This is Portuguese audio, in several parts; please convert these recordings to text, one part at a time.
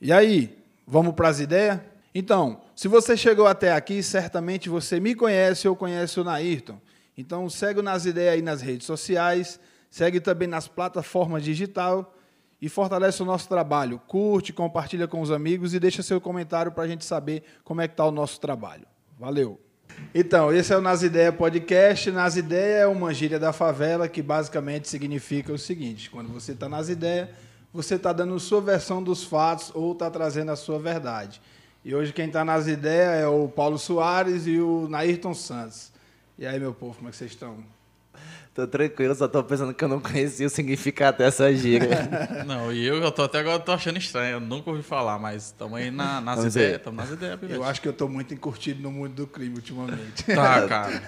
E aí, vamos para as ideias? Então, se você chegou até aqui, certamente você me conhece ou conhece o Nairton. Então, segue nas ideias aí nas redes sociais, segue também nas plataformas digital e fortalece o nosso trabalho. Curte, compartilha com os amigos e deixa seu comentário para a gente saber como é que está o nosso trabalho. Valeu! Então, esse é o Nas Ideias Podcast. Nas Ideias é uma gíria da favela que basicamente significa o seguinte: quando você está nas ideias, você está dando sua versão dos fatos ou está trazendo a sua verdade. E hoje quem está nas ideias é o Paulo Soares e o Nairton Santos. E aí, meu povo, como é que vocês estão? Tô tranquilo, só tô pensando que eu não conhecia o significado dessa gíria. não, e eu, eu tô até agora tô achando estranho, eu nunca ouvi falar, mas estamos aí na, nas ideias, estamos nas ideias, Eu acho que eu tô muito encurtido no mundo do crime ultimamente. Tá, cara.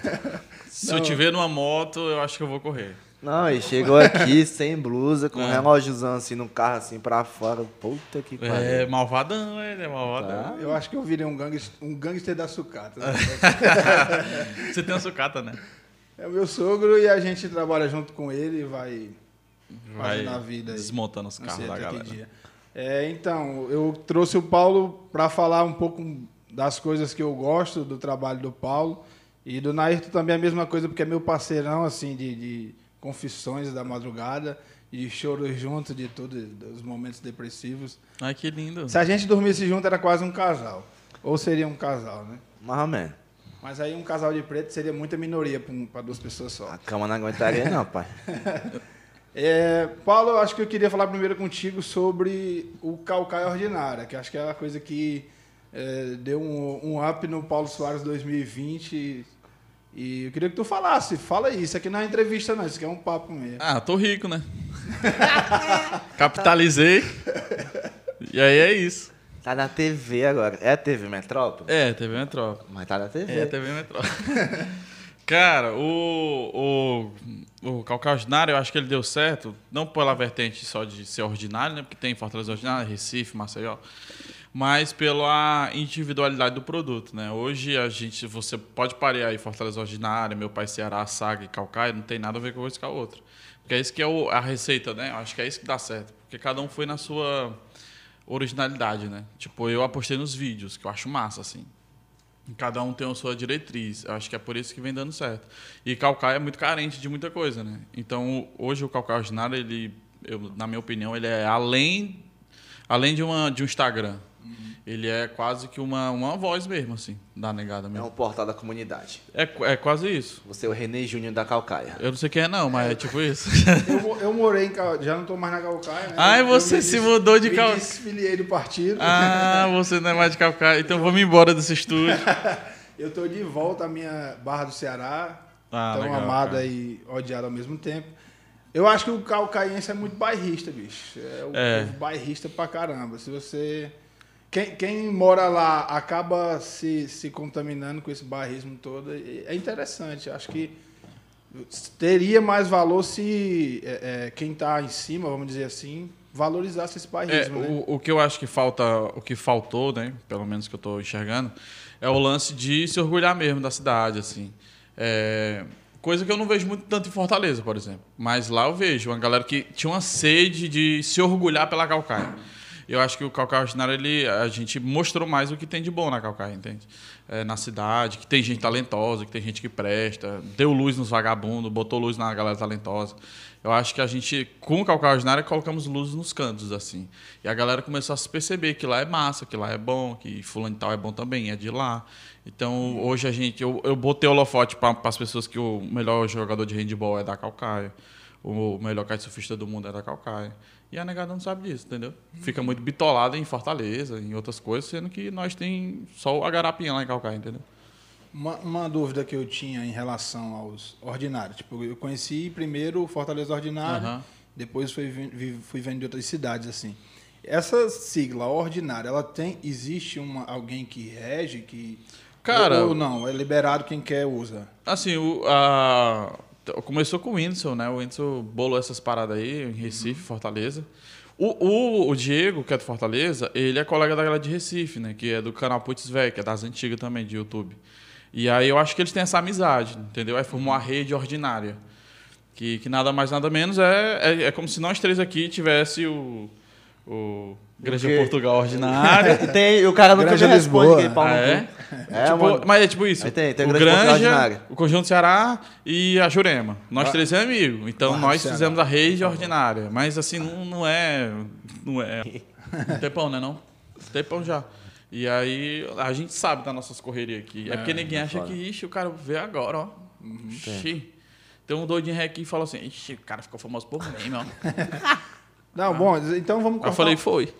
Se não. eu te ver numa moto, eu acho que eu vou correr. Não, e chegou aqui sem blusa, com é. um relógiozão assim no carro, assim pra fora. Puta que pariu. É, malvadão, ele é malvadão. Tá. Eu acho que eu virei um gangster, um gangster da sucata. Né? Você tem uma sucata, né? É o meu sogro e a gente trabalha junto com ele e vai, vai na vida. Desmontando os carros da galera. Dia. É, então, eu trouxe o Paulo para falar um pouco das coisas que eu gosto do trabalho do Paulo. E do Nairto também é a mesma coisa, porque é meu parceirão, assim, de, de confissões da madrugada e choros juntos de todos os momentos depressivos. Ai, que lindo. Se a gente dormisse junto, era quase um casal. Ou seria um casal, né? Menos. Mas aí um casal de preto seria muita minoria para duas pessoas só. A cama não aguentaria, não, pai. é, Paulo, acho que eu queria falar primeiro contigo sobre o Calcaia Ordinária, que acho que é a coisa que é, deu um, um up no Paulo Soares 2020 e eu queria que tu falasse, fala aí, isso aqui não é entrevista não, isso aqui é um papo mesmo. Ah, tô rico, né? Capitalizei. e aí é isso. Tá na TV agora. É a TV Metrópole? É, TV Metrópole. Mas tá na TV. É, TV Metrópole. Cara, o, o, o Calcaia Ordinário, eu acho que ele deu certo, não pela vertente só de ser ordinário, né? Porque tem Fortaleza Ordinária, Recife, Maceió mas pela individualidade do produto, né? Hoje a gente, você pode parear aí Fortaleza Ordinária, Meu Pai Ceará, Saga e Calcaia, não tem nada a ver com coisa com a outra. Porque é isso que é o, a receita, né? Acho que é isso que dá certo, porque cada um foi na sua originalidade, né? Tipo, eu apostei nos vídeos, que eu acho massa, assim. Cada um tem a sua diretriz. Eu acho que é por isso que vem dando certo. E Calcaia é muito carente de muita coisa, né? Então, hoje o Calcaia Ordinário, ele, eu, na minha opinião, ele é além, além de, uma, de um Instagram ele é quase que uma, uma voz mesmo, assim, da negada mesmo. É um portal da comunidade. É, é quase isso. Você é o René Júnior da Calcaia. Eu não sei quem é não, mas é, é tipo isso. eu, eu morei em Calcaia, já não estou mais na Calcaia, né? Ah, você se mudou de Calcaia. Eu desfiliei do partido. Ah, você não é mais de Calcaia, então vamos embora desse estúdio. eu estou de volta à minha Barra do Ceará, ah, tão legal, amada cara. e odiada ao mesmo tempo. Eu acho que o calcaiense é muito bairrista, bicho. É o é. bairrista pra caramba. Se você quem, quem, mora lá acaba se, se contaminando com esse barrismo todo. É interessante. Acho que teria mais valor se é, é, quem está em cima, vamos dizer assim, valorizasse esse barrismo. É, né? o, o, que eu acho que falta, o que faltou, né, pelo menos que eu estou enxergando, é o lance de se orgulhar mesmo da cidade, assim. É, coisa que eu não vejo muito tanto em Fortaleza, por exemplo. Mas lá eu vejo uma galera que tinha uma sede de se orgulhar pela Calcaia eu acho que o Calcaia Ordinário, ele, a gente mostrou mais o que tem de bom na Calcaia, entende? É, na cidade, que tem gente talentosa, que tem gente que presta, deu luz nos vagabundos, botou luz na galera talentosa. Eu acho que a gente, com o Calcaia Ordinário, colocamos luz nos cantos, assim. E a galera começou a se perceber que lá é massa, que lá é bom, que fulano e tal é bom também, é de lá. Então, hoje a gente... Eu, eu botei o holofote para as pessoas que o melhor jogador de handball é da Calcaia, o melhor kitesurfista do mundo é da Calcaia. E a negada não sabe disso, entendeu? Fica muito bitolada em Fortaleza, em outras coisas, sendo que nós tem só a garapinha lá em Calcaia, entendeu? Uma, uma, dúvida que eu tinha em relação aos ordinários. Tipo, eu conheci primeiro Fortaleza Ordinário, uhum. depois fui, fui vendo de outras cidades, assim. Essa sigla, ordinária, ela tem. Existe uma, alguém que rege, que. Cara. Ou não, é liberado quem quer usa? Assim, o, a, Começou com o Whindersson, né? O Whindersson bolou essas paradas aí em Recife, uhum. Fortaleza. O, o, o, Diego, que é do Fortaleza, ele é colega da galera de Recife, né? Que é do canal Putz Velho, que é das antigas também, de YouTube. E aí eu acho que eles têm essa amizade, entendeu? Aí formou uma rede ordinária. Que, que nada mais, nada menos é, é, é como se nós três aqui tivesse o, o quê? Portugal Ordinária. E tem, o cara nunca me responde Lisboa. que no Ah, é? É, Tipo, mano. mas é tipo isso. Aí tem- tem o Granja, o Conjunto Ceará e a Jurema. Nós Ah. três é amigo. Então do nós Ceará. fizemos a rede ordinária. Mas assim, não, não é. Não é. Tempão, né? Não? Tempão já. E aí a gente sabe das nossas correrias aqui. É, porque ninguém acha foda. que, ixi, o cara vê agora, ó. Ixi. Tem um doidinho aqui e falou assim, ixi, o cara ficou famoso por mim, ó. Não, bom, então vamos cortar eu falei, foi.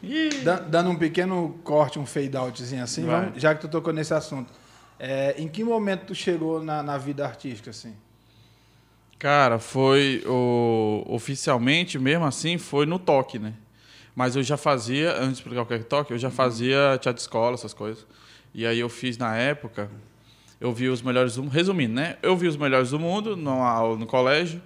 Da- Dando um pequeno corte, um fade outzinho assim, vamos- já que tu tocou nesse assunto. É, em que momento tu chegou na, na vida artística, assim? Cara, foi o, oficialmente mesmo assim, foi no toque, né? Mas eu já fazia, antes de explicar o que é toque, eu já fazia teatro de escola, essas coisas. E aí eu fiz na época, eu vi os melhores do resumindo, né? Eu vi os melhores do mundo aula no colégio.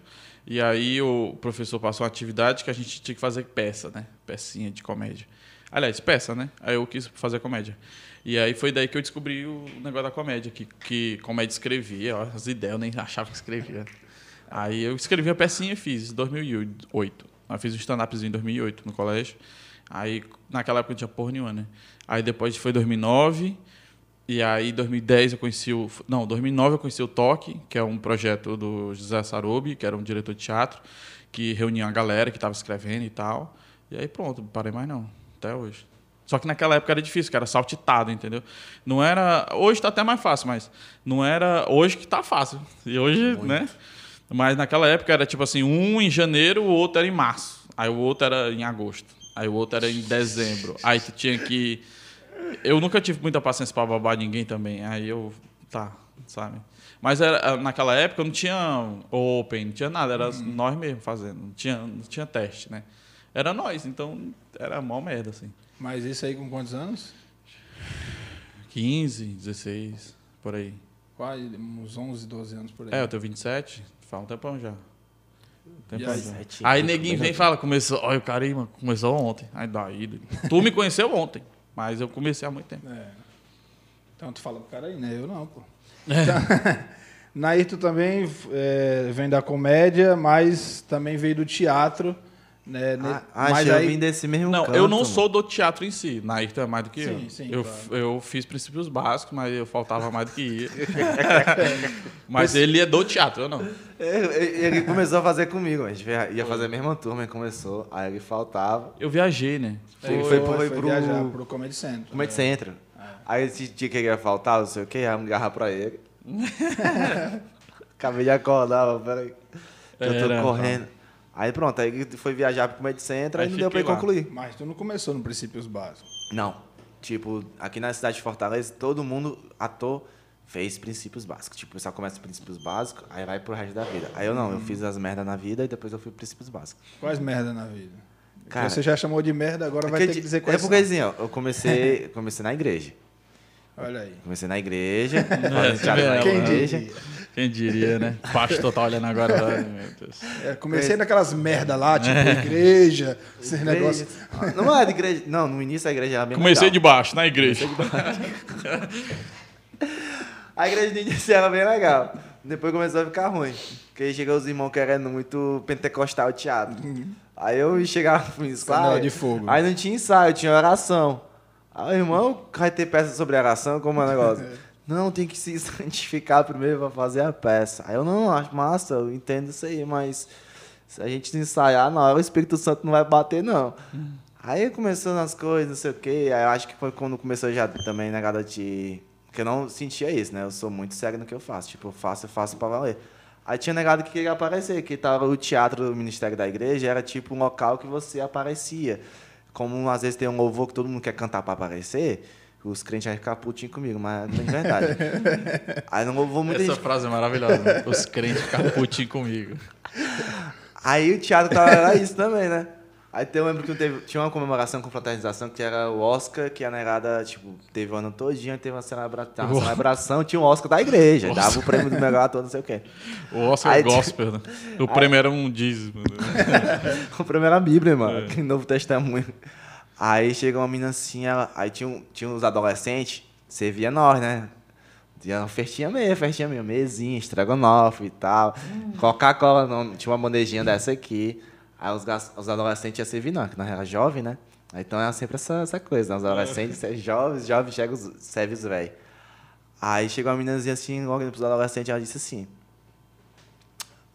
E aí o professor passou uma atividade que a gente tinha que fazer peça, né? Pecinha de comédia. Aliás, peça, né? Aí eu quis fazer comédia. E aí foi daí que eu descobri o negócio da comédia, que, que comédia escrevia, ó, as ideias eu nem achava que escrevia. Aí eu escrevi a pecinha e fiz, em 2008. Eu fiz um stand-upzinho em 2008 no colégio. Aí, naquela época não tinha porra nenhuma, né? Aí depois foi 2009. E aí, em 2010 eu conheci o. Não, 2009 eu conheci o Toque, que é um projeto do José Sarubi, que era um diretor de teatro, que reunia a galera que estava escrevendo e tal. E aí pronto, não parei mais não, até hoje. Só que naquela época era difícil, que era saltitado, entendeu? Não era. Hoje está até mais fácil, mas não era. Hoje que tá fácil. E hoje, né? Mas naquela época era tipo assim, um em janeiro, o outro era em março. Aí o outro era em agosto. Aí o outro era em dezembro. Aí tu tinha que. Eu nunca tive muita paciência para babar ninguém também. Aí eu. Tá, sabe? Mas era, naquela época não tinha open, não tinha nada, era nós mesmos fazendo. Não tinha, não tinha teste, né? Era nós, então era mó merda, assim. Mas isso aí com quantos anos? 15, 16, por aí. Quase uns 11, 12 anos por aí. É, eu tenho 27, faz um tempão já. Tempão aí? já. Aí neguinho vem e fala, começou, olha o cara aí, mano, começou ontem. Aí daí, tu me conheceu ontem, mas eu comecei há muito tempo. É. Então tu fala pro cara aí, né? Eu não, pô. É. Então, Nair, tu também é, vem da comédia, mas também veio do teatro. Né? Ah, mas achei, eu aí, vim desse mesmo Não, canto, eu não mano. sou do teatro em si. Nairton é mais do que Sim, eu. sim, eu, claro. eu fiz princípios básicos, mas eu faltava mais do que ia. mas ele é do teatro, eu não. Ele começou a fazer comigo, a gente ia fazer a mesma turma, ele começou, aí ele faltava. Eu viajei, né? Ele foi, foi, foi, foi, foi pro viajar pro Comedy Centro. Comedy Centro. Aí esse dia que ele ia faltar, não sei o que, aí eu ligava pra ele. Acabei de acordar, peraí. Eu tô Era, correndo. Aí pronto, aí foi viajar pro Comedy Centro, aí Aí não deu pra concluir. Mas tu não começou no Princípios Básicos. Não. Tipo, aqui na cidade de Fortaleza, todo mundo, ator, fez princípios básicos. Tipo, o pessoal começa princípios básicos, aí vai pro resto da vida. Aí eu não, eu fiz as merdas na vida e depois eu fui princípios básicos. Quais merda na vida? Cara, Você já chamou de merda, agora vai Porque ter que dizer É quais porque são. assim, ó, eu comecei, comecei na igreja. Olha aí. Comecei na igreja, É, na Quem igreja. Quem diria, né? O pastor tá olhando agora. Ai, meu Deus. É, comecei naquelas merda lá, tipo igreja, esses negócios. Não era de igreja. Não, no início a igreja era bem Comecei de legal. baixo, na igreja. A igreja no início era bem legal. Depois começou a ficar ruim. Porque aí chegou os irmãos querendo muito pentecostal teatro. Aí eu chegava pro Panela ensaio. de fogo. Aí não tinha ensaio, tinha oração. Aí o irmão vai ter peça sobre oração, como é o negócio? Não, tem que se santificar primeiro pra fazer a peça. Aí eu não acho massa, eu entendo isso aí, mas se a gente ensaiar na hora, o Espírito Santo não vai bater, não. Aí começou nas coisas, não sei o quê. Aí eu acho que foi quando começou já também negada de. Porque eu não sentia isso, né? Eu sou muito sério no que eu faço. Tipo, eu faço, eu faço pra valer. Aí tinha negado que queria aparecer, que tava o teatro do Ministério da Igreja era tipo um local que você aparecia. Como às vezes tem um louvor que todo mundo quer cantar pra aparecer, os crentes vão ficar putinhos comigo, mas não é verdade. Aí não louvou muita Essa gente. frase é maravilhosa. né? Os crentes ficam putinhos comigo. Aí o teatro tava era isso também, né? Aí tem- eu lembro que teve, tinha uma comemoração com fraternização que era o Oscar, que a negada, tipo, teve o ano todinho, teve uma, celebra uma celebração, tinha o Oscar da igreja, dava o prêmio do melhor ator, não sei o quê. O Oscar Aí- Gospel, né? O prêmio era um dízimo. né? O prêmio era a Bíblia, mano, É. que Novo Testemunho. Aí chegou uma menina assim, ela, aí tinha, um- tinha uns adolescentes, você via nós, né? Tinha uma festinha mesmo, festinha mesmo, mesinha, estrogonofe e tal. Coca-Cola, não, tinha uma bandejinha dessa aqui. Aí os, os adolescentes iam servir, não, que nós era jovem, né? Então é sempre essa, essa coisa, né? Os adolescentes, é jovens, jovens chegam, os- serve os velhos. Aí chegou uma meninazinha assim, logo depois do adolescente, ela disse assim.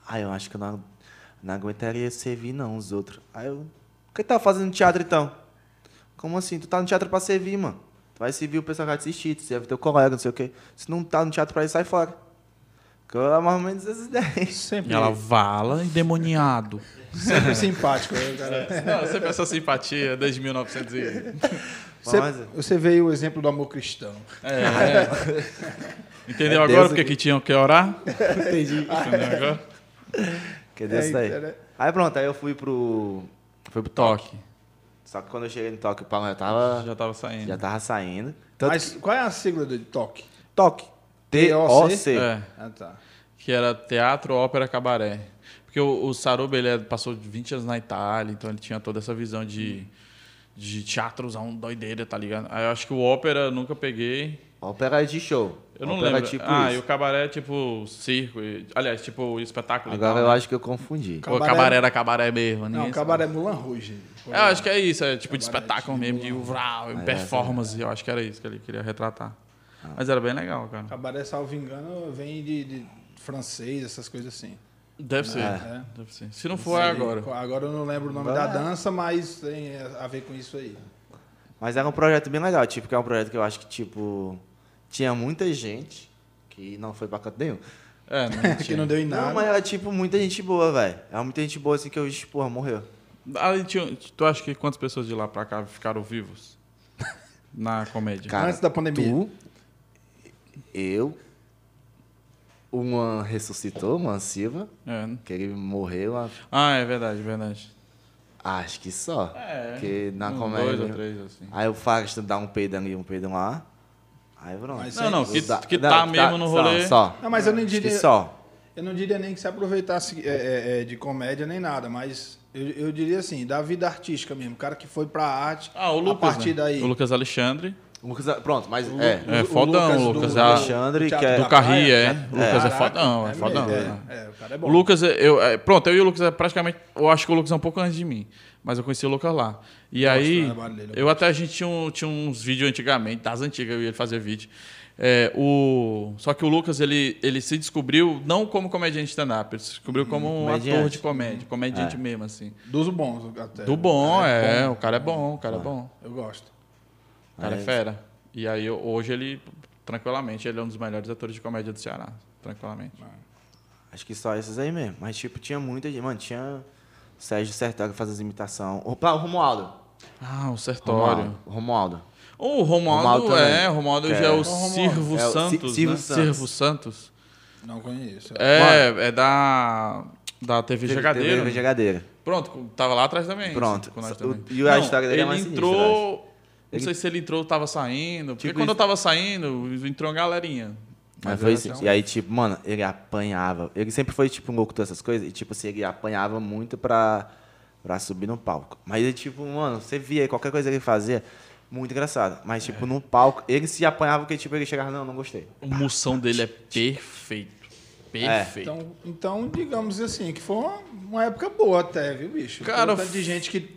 Ah, eu acho que eu não, não aguentaria servir não, os outros. Aí eu. O que tá fazendo teatro então? Como assim? Tu tá no teatro pra servir, mano. Tu vai servir o pessoal que vai te assistir, tu serve teu colega, não sei o quê. Se não tá no teatro pra ir, sai fora. Que eu era mais ou menos essas ideias. Sempre, E ela vala endemoniado. sempre simpático. né, cara? Não, sempre essa simpatia desde 1900 e... Você, você veio o exemplo do amor cristão. É, é. Entendeu É agora Deus porque aqui. que tinham que orar? Entendi. Entendeu agora? Que desse daí. É, né? Aí pronto, aí eu fui pro. Fui pro Toque. Só que quando eu cheguei no toque, o Paulo já tava. Já tava saindo. Já tava saindo. Tanto Mas que- qual é a sigla do toque? toque. T-O-C? T-O-C. É, Ah, tá. que era teatro, ópera, cabaré. Porque o, o Saruba, ele é- passou 20 anos na Itália, então ele tinha toda essa visão de, de teatrozão doideira, tá ligado? Aí eu acho que o ópera eu nunca peguei. Ópera é de show. Eu não lembro. É tipo ah, e isso. o cabaré é tipo circo. e- aliás, tipo espetáculo. e Agora tal, eu né? acho que eu confundi. O cabaré era cabaré mesmo. Não, ninguém o sabe. cabaré Mulan Rouge. É, eu acho que é isso, é tipo de Cabaré espetáculo de mesmo, de vral, é, performance. Eu acho que era isso que ele queria retratar. Ah. Mas era bem legal, cara. Cabaré, salvo engano, vem de, de francês, essas coisas assim. Deve ser. É. Deve ser. Se não for, é agora. Agora eu não lembro o nome Agora da é. dança, mas tem a ver com isso aí. Mas era um projeto bem legal, tipo, que é um projeto que eu acho que, tipo, tinha muita gente que não foi pra canto nenhum. É, não que não deu em nada. Não, mas era, tipo, muita gente boa, velho. Era muita gente boa, assim, que eu disse, porra, morreu. Ali tinha- tu acha que quantas pessoas de lá pra cá ficaram vivos? Na comédia. Cara, Antes da pandemia. Tu, eu, uma ressuscitou, uma Silva, É. que ele morreu, a- Ah, é verdade, verdade. acho que só. É. Porque na uns comédia... Dois ou três, assim. Aí o Fagner dá um peido ali, um peido lá. Aí pronto. Mas Não, não, que, Dá- que não, tá mesmo no só, rolê. Só. Não, mas eu nem diria- só. Eu não diria nem que se aproveitasse é, é, é, de comédia nem nada, mas eu, eu diria assim, da vida artística mesmo. O cara que foi pra arte, Ah, o Lucas. a partir né? daí. O Lucas Alexandre. O Lucas, pronto, mas O é. É, o fodão, do- Lucas, do Alexandre, que é- Do Carri, é. O Lucas é fodão, é fodão. É, é. é, o cara é bom. O Lucas, eu, é, pronto, eu e o Lucas é praticamente. Eu acho que o Lucas é um pouco antes de mim. Mas eu conheci o Lucas lá. E do aí, dele, eu eu até a gente tinha, um- tinha uns vídeos antigamente, das antigas, eu ia fazer vídeo. É, o, só que o Lucas, ele, ele se descobriu não como comediante stand-up, ele se descobriu como um ator de comédia, comediante mesmo, assim. Dos bons até. Do bom, cara é, bom. o cara é bom, o cara é bom. Eu gosto. Cara é É. fera. E aí, hoje ele, tranquilamente, ele é um dos melhores atores de comédia do Ceará. Tranquilamente. Acho que só esses aí mesmo. Mas, tipo, tinha muita gente. Mano, tinha o Sérgio Sertório que fazia as imitações. Opa, o Romualdo. Ah, o Sertório. Romualdo. Romualdo. O Romualdo, Romualdo é, o Romualdo já é é- o Qual Romualdo? Sirvo É Ci- Santos, Silvio né? Santos. Sirvo Santos. Não conheço. É, é da, da TV Jogadeira. teve Jogadeira. Pronto, tava lá atrás também. Pronto. com nós O- também. e a Não, história dele é ele mais sinistra, entrou... Não Ele- sei se ele entrou, tava saindo. Porque Tipo quando isso. eu tava saindo, entrou uma galerinha. Mas foi assim, E aí, tipo, mano, ele apanhava. Ele sempre foi, tipo, um louco dessas coisas. E, tipo assim, ele apanhava muito pra, pra subir no palco. Mas ele, tipo, mano, você via qualquer coisa que ele fazia, muito engraçado. Mas, tipo, no palco, ele se apanhava porque, tipo, ele chegava, não, não gostei. O moção dele é perfeito. Perfeito. Então, então, digamos assim, que foi uma, uma época boa até, viu, bicho? Cara, tanto de gente que,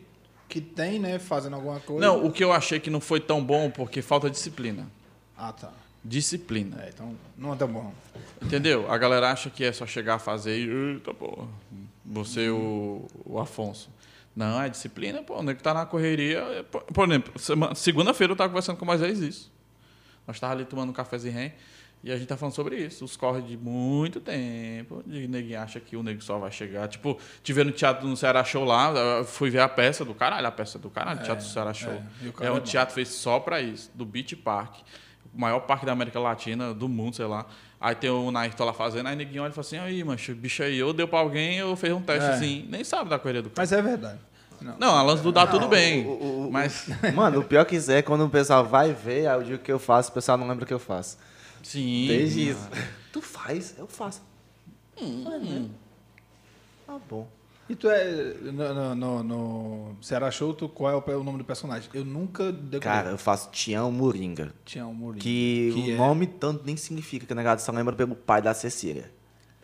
que tem, né, fazendo alguma coisa. Não, o que eu achei que não foi tão bom porque falta disciplina. Ah, tá. Disciplina. É, então, não é tão bom. Entendeu? A galera acha que é só chegar a fazer e. Eita, porra. Você, o, o Afonso. Não, é disciplina, pô. O nego tá na correria. é, Por, exemplo, segunda-feira eu tava conversando com o Moisés isso. Nós tava ali tomando um cafezinho e a gente tá falando sobre isso. Os corre de muito tempo. De neguinho acha que o nego só vai chegar. Tipo, tive no teatro no Ceará Show lá, fui ver a peça do caralho, a peça do caralho, Teatro do Ceará Show. é. E É, um é teatro feito só pra isso, do Beach Park. O maior parque da América Latina, do mundo, sei lá. Aí tem o Nairton lá fazendo, aí neguinho olha e fala assim, aí, mancho, bicho aí, ou deu pra alguém, ou fez um teste É. assim. Nem sabe da correria do cara. Mas é verdade. Não. Não, a lance do dá tudo bem. o- o- o- mas, Mano, o pior que é quando o pessoal vai ver, aí o dia que eu faço, o pessoal não lembra o que eu faço. Sim. Desde isso. Tu faz? Eu faço. Hum. Tá bom. E tu é. No, no, no, no Ceará Show, tu, qual é o, o nome do personagem? Eu nunca decorei. Cara, eu faço Tião Moringa. um Mourinho. Que, Que o é- nome tanto nem significa, que o negado só lembra pelo pai da Cecília.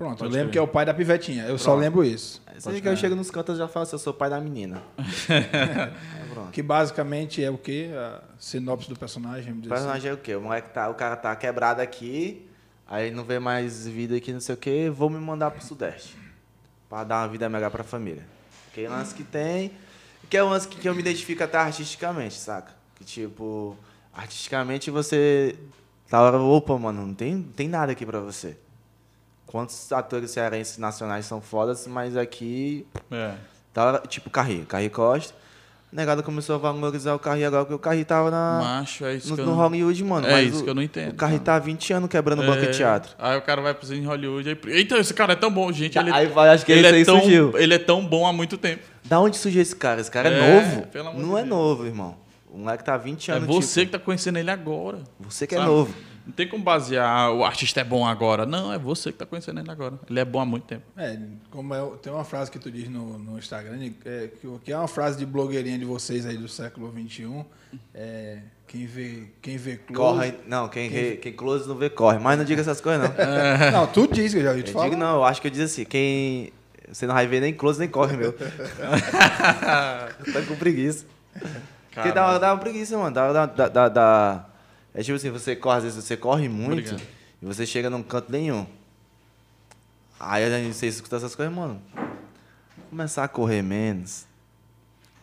Pronto, Pode eu lembro crer. que é o pai da pivetinha. Eu só Pronto. lembro isso. Você que eu chego nos cantos e já falo assim, eu sou pai da menina. Pronto. Que basicamente é o quê? A sinopse do personagem. O dizer assim. personagem é o quê? O moleque tá, o cara tá quebrado aqui, aí não vê mais vida aqui, não sei o quê, vou me mandar pro Sudeste. Pra dar uma vida melhor pra família. Que é o lance que tem, que é o lance que, que eu me identifico até artisticamente, saca? Que tipo, artisticamente você. Tá hora, opa, mano, não tem, não tem nada aqui pra você. Quantos atores cearenses nacionais são fodas, mas aqui É. Tá, hora- tipo, Carri, Carri Costa. A negada começou a valorizar o Carri agora, porque o Carri tava na, Macho, é no, eu no. Hollywood, mano. É mas isso o, que eu não entendo, O Carri mano. tá há 20 anos quebrando banco É, de teatro. Aí o cara vai pro em Hollywood e... Eita, esse cara é tão bom, gente. Ele, Aí vai, acho que ele esse é aí tão, surgiu. Ele é tão bom há muito tempo. Da onde surgiu esse cara? Esse cara é, É, novo? pelo amor Não de é Deus. novo, irmão. O moleque tá há 20 É anos. você tipo, que tá conhecendo ele agora. Você que é sabe? novo. Não tem como basear o artista é bom agora. Não, é você que tá conhecendo ele agora. Ele é bom há muito tempo. É, como é, tem uma frase que tu diz no, no Instagram, é, que, é uma frase de blogueirinha de vocês aí do século XXI. É, quem vê, quem vê close... Corre. Não, quem, quem... quem close não vê, corre. Mas não diga essas coisas, não. Não, tu diz que eu já ouvi te Eu falar. digo não, eu acho que eu digo assim, quem. Você não vai ver nem close nem corre, meu. tá com preguiça. Porque dá, dá uma preguiça, mano. Dá, dá, dá, dá- dá- É tipo assim, você corre, às vezes você corre muito Obrigado. e você chega num canto nenhum. Aí a gente você escuta essas coisas, mano. Começar a correr menos.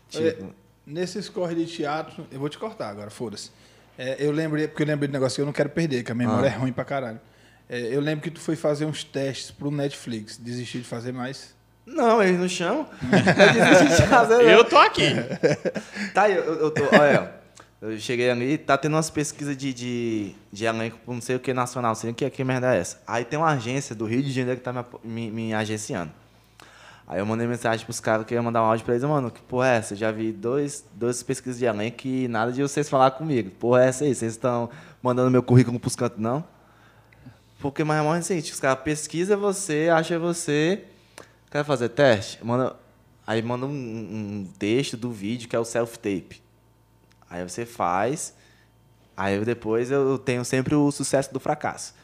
Tipo, Nesses corre de teatro, eu vou te cortar agora, foda-se. É, eu lembrei, porque eu lembrei do negócio que eu não quero perder, que a memória Ah. é ruim pra caralho. É, eu lembro que tu foi fazer uns testes pro Netflix, desistir de fazer mais. não, eles não chamam. Eu desisti de fazer, não. Eu tô aqui. Tá, eu, eu, eu tô. Olha, eu cheguei ali, tá tendo umas pesquisas de, de, de elenco não sei o que nacional, sei o que, que merda é essa. Aí tem uma agência do Rio de Janeiro que tá me, me, me agenciando. Aí eu mandei mensagem pros caras que eu ia mandar um áudio pra eles, mano, que porra é essa? Eu já vi dois, duas pesquisas de elenco e nada de vocês falar comigo. Porra é essa aí? Vocês estão mandando meu currículo pros cantos, não? Porque mais ou menos assim, os caras pesquisam você, acha você, quer fazer teste? Manda, aí manda um, um texto do vídeo que é o self-tape. Aí você faz, aí eu depois eu tenho sempre o sucesso do fracasso.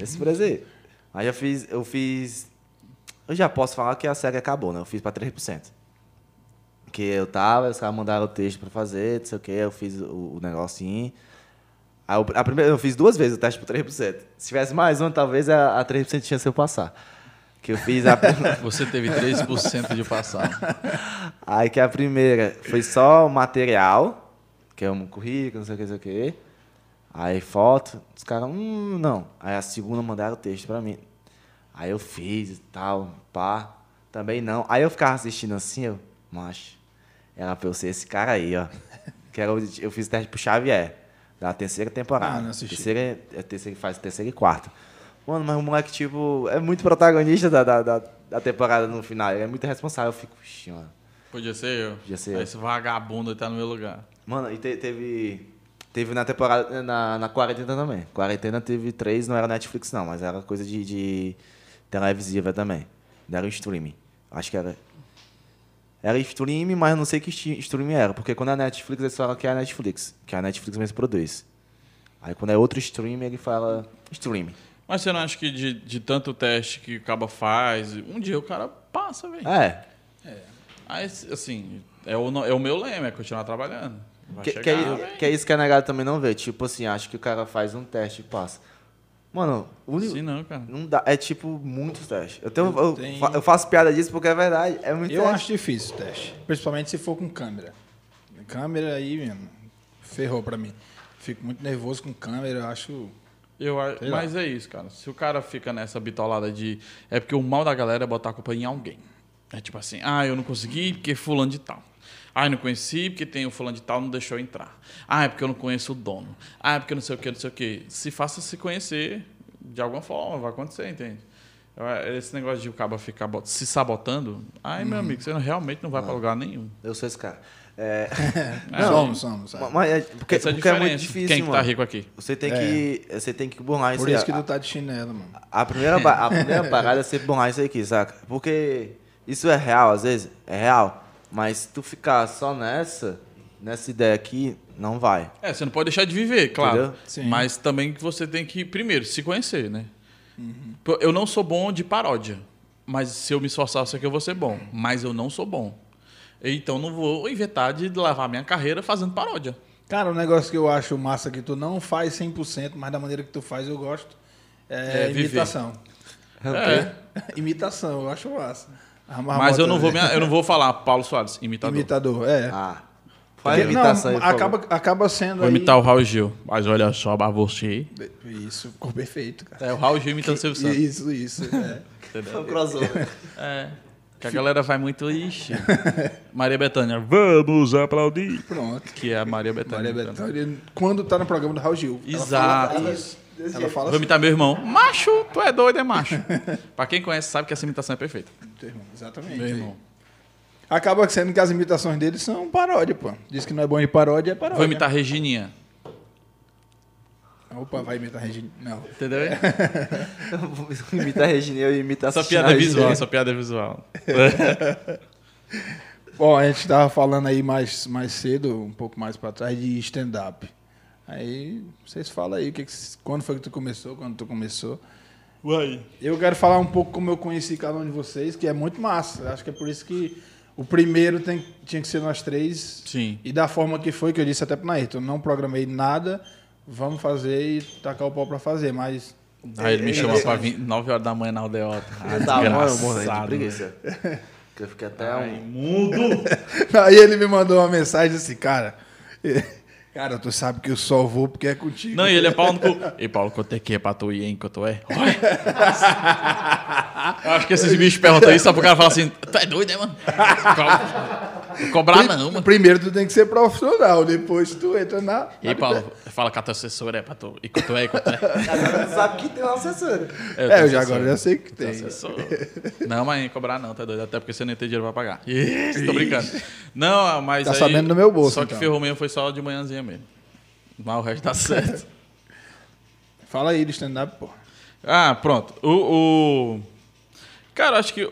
Esse prazer. Aí eu fiz, eu fiz. Eu já posso falar que a série acabou, né? Eu fiz pra 3%. Que eu tava, os caras mandaram o texto pra fazer, não sei o que, eu fiz o, o negocinho. Aí eu, a primeira, eu fiz duas vezes o teste por 3%. Se tivesse mais um, talvez a, a 3% tinha se eu passar. Que eu fiz a. Você teve 3% de passar. Aí que a primeira foi só material, que é um currículo, não sei o que, não sei o que. Aí foto, os caras, hum, não. Aí a segunda mandaram o texto pra mim. Aí eu fiz e tal, pá. Também não. Aí eu ficava assistindo assim, eu, macho, era pra eu ser esse cara aí, ó. Que era, o- eu fiz teste pro Xavier, da terceira temporada. Ah, não assisti. Terceira, é terceira que faz terceira e quarta. Mano, mas o moleque, tipo, é muito protagonista da, da, da, da temporada no final. Ele é muito responsável. Eu fico, "Ixi, mano. Podia ser eu. Podia ser Aí eu. Esse vagabundo tá no meu lugar. Mano, e te- teve. Teve na temporada. Na, na quarentena também. Quarentena teve três, não era Netflix, não, mas era coisa de, de televisiva também. Era um streaming. Acho que era. Era streaming, mas não sei que streaming era. Porque quando é Netflix, eles falam que é a Netflix. Que a Netflix mesmo produz. Aí quando é outro streaming, ele fala streaming. Mas você não acha que de, de tanto teste que o caba faz, um dia o cara passa, velho. É. Aí, assim, é o, é o meu lema, é continuar trabalhando. Que, chegar, que, é, que é isso que a negada também não vê. Tipo assim, acho que o cara faz um teste e passa. Mano, o único. Assim não, cara. Não dá, é tipo muitos testes. Eu, tenho, Eu eu, tenho- fa- eu faço piada disso porque é verdade. É muito Eu teste. acho difícil o teste. Principalmente se for com câmera. Câmera aí, mesmo, ferrou pra mim. Fico muito nervoso com câmera, eu acho. Eu, Sei lá. mas é isso, cara. Se o cara fica nessa bitolada de. É porque o mal da galera é botar a culpa em alguém. É tipo assim, ah, eu não consegui porque fulano de tal. Ah, eu não conheci porque tem o fulano de tal não deixou entrar. Ah, é porque eu não conheço o dono. Ah, é porque não sei o que, não sei o que. Se faça se conhecer de alguma forma, vai acontecer, entende? Eu- Esse negócio de o cabo ficar se sabotando, ai, Uhum. meu amigo, você realmente não vai pra lugar nenhum. Eu sou esse cara. É, Não, somos, somos. sabe? mas é, porque, Essa é porque é muito difícil, Quem que tá rico aqui? Você tem É. que. Você tem que burlar isso Por aí. isso que tu tá de chinelo, mano. A primeira, a primeira parada é você burlar isso aqui, saca? Porque isso é real, às vezes, é real. Mas se tu ficar só nessa, nessa ideia aqui, não vai. É, você não pode deixar de viver, claro. Mas também que você tem que, primeiro, se conhecer, né? Pô, Eu não sou bom de paródia. Mas se eu me esforçar, eu sei que eu vou ser bom. Mas eu não sou bom. Então não vou inventar de levar minha carreira fazendo paródia. Cara, um negócio que eu acho massa que tu não faz 100%, mas da maneira que tu faz eu gosto, é, É, imitação. É. imitação, eu acho massa. A Mas eu não, vou, me- eu não vou falar Paulo Soares, imitador. Imitador, é. Ah. Faz Porque- imitação não, aí, por acaba, favor. acaba sendo Vou aí... imitar o Raul Gil. Mas olha só, pra você. Isso, ficou perfeito, cara. É o Raul Gil imitando o Silvio Santos. Isso, isso. é. Entendeu? Um crossover. É. Que a galera vai muito. Ixi. Maria Bethânia, vamos aplaudir. Pronto. Que é a Maria Bethânia. Maria. Bethânia, quando tá no programa do Raul Gil. ela Exato. fala isso. Ela fala Vou imitar meu irmão. Macho, tu é doido, é macho. pra quem conhece, sabe que essa imitação é perfeita. Assim, Exatamente. Meu irmão. Acaba sendo que as imitações dele são paródia, pô. Diz que não é bom de paródia, é paródia. Vou imitar a Regininha. Opa, vai imitar a Regina. Não. Entendeu? Imita a Regina e imita Essa assistindo piada a visual, essa piada visual. Bom, a gente tava falando aí mais, mais cedo, um pouco mais pra trás, de stand-up. Aí, vocês falam aí, que que, quando foi que tu começou, quando tu começou. Uai. Eu quero falar um pouco como eu conheci cada um de vocês, que é muito massa. Acho que é por isso que o primeiro tem, tinha que ser nós três. Sim. E da forma que foi, que eu disse até pro Nairton, eu não programei nada, vamos fazer e tacar o pau pra fazer, mas... Aí ele me É chamou pra interessante. vir 9 horas da manhã na aldeota. Ah, Tá, mano, eu desgraçado. Que fiquei até Ai, um... mundo. Aí ele me mandou uma mensagem assim, cara... Cara, tu sabe que eu só vou porque é contigo. Não, e ele é Paulo no cu. E Paulo, quanto é que é pra tu ir, hein? Quanto é? Oi. Eu acho que esses bichos perguntam isso só pro cara falar assim: Tu é doido, né, mano? Cobrar não, mano. Primeiro tu tem que ser profissional, depois tu entra na... E aí, Paulo, fala que a tua assessora é pra tu. E quanto é, e quanto é? Agora tu sabe que tem uma assessora. É, eu já, agora já sei que tem. Assessor. Não, mas cobrar não, tá doido? Até porque você não tem dinheiro pra pagar. Isso, tô brincando. Não, mas Tá aí, sabendo do meu bolso, Só que então. ferrou mesmo foi só de manhãzinha mesmo. Mas o resto tá certo. Fala aí do stand-up, pô. Ah, pronto. O, o- Cara, acho que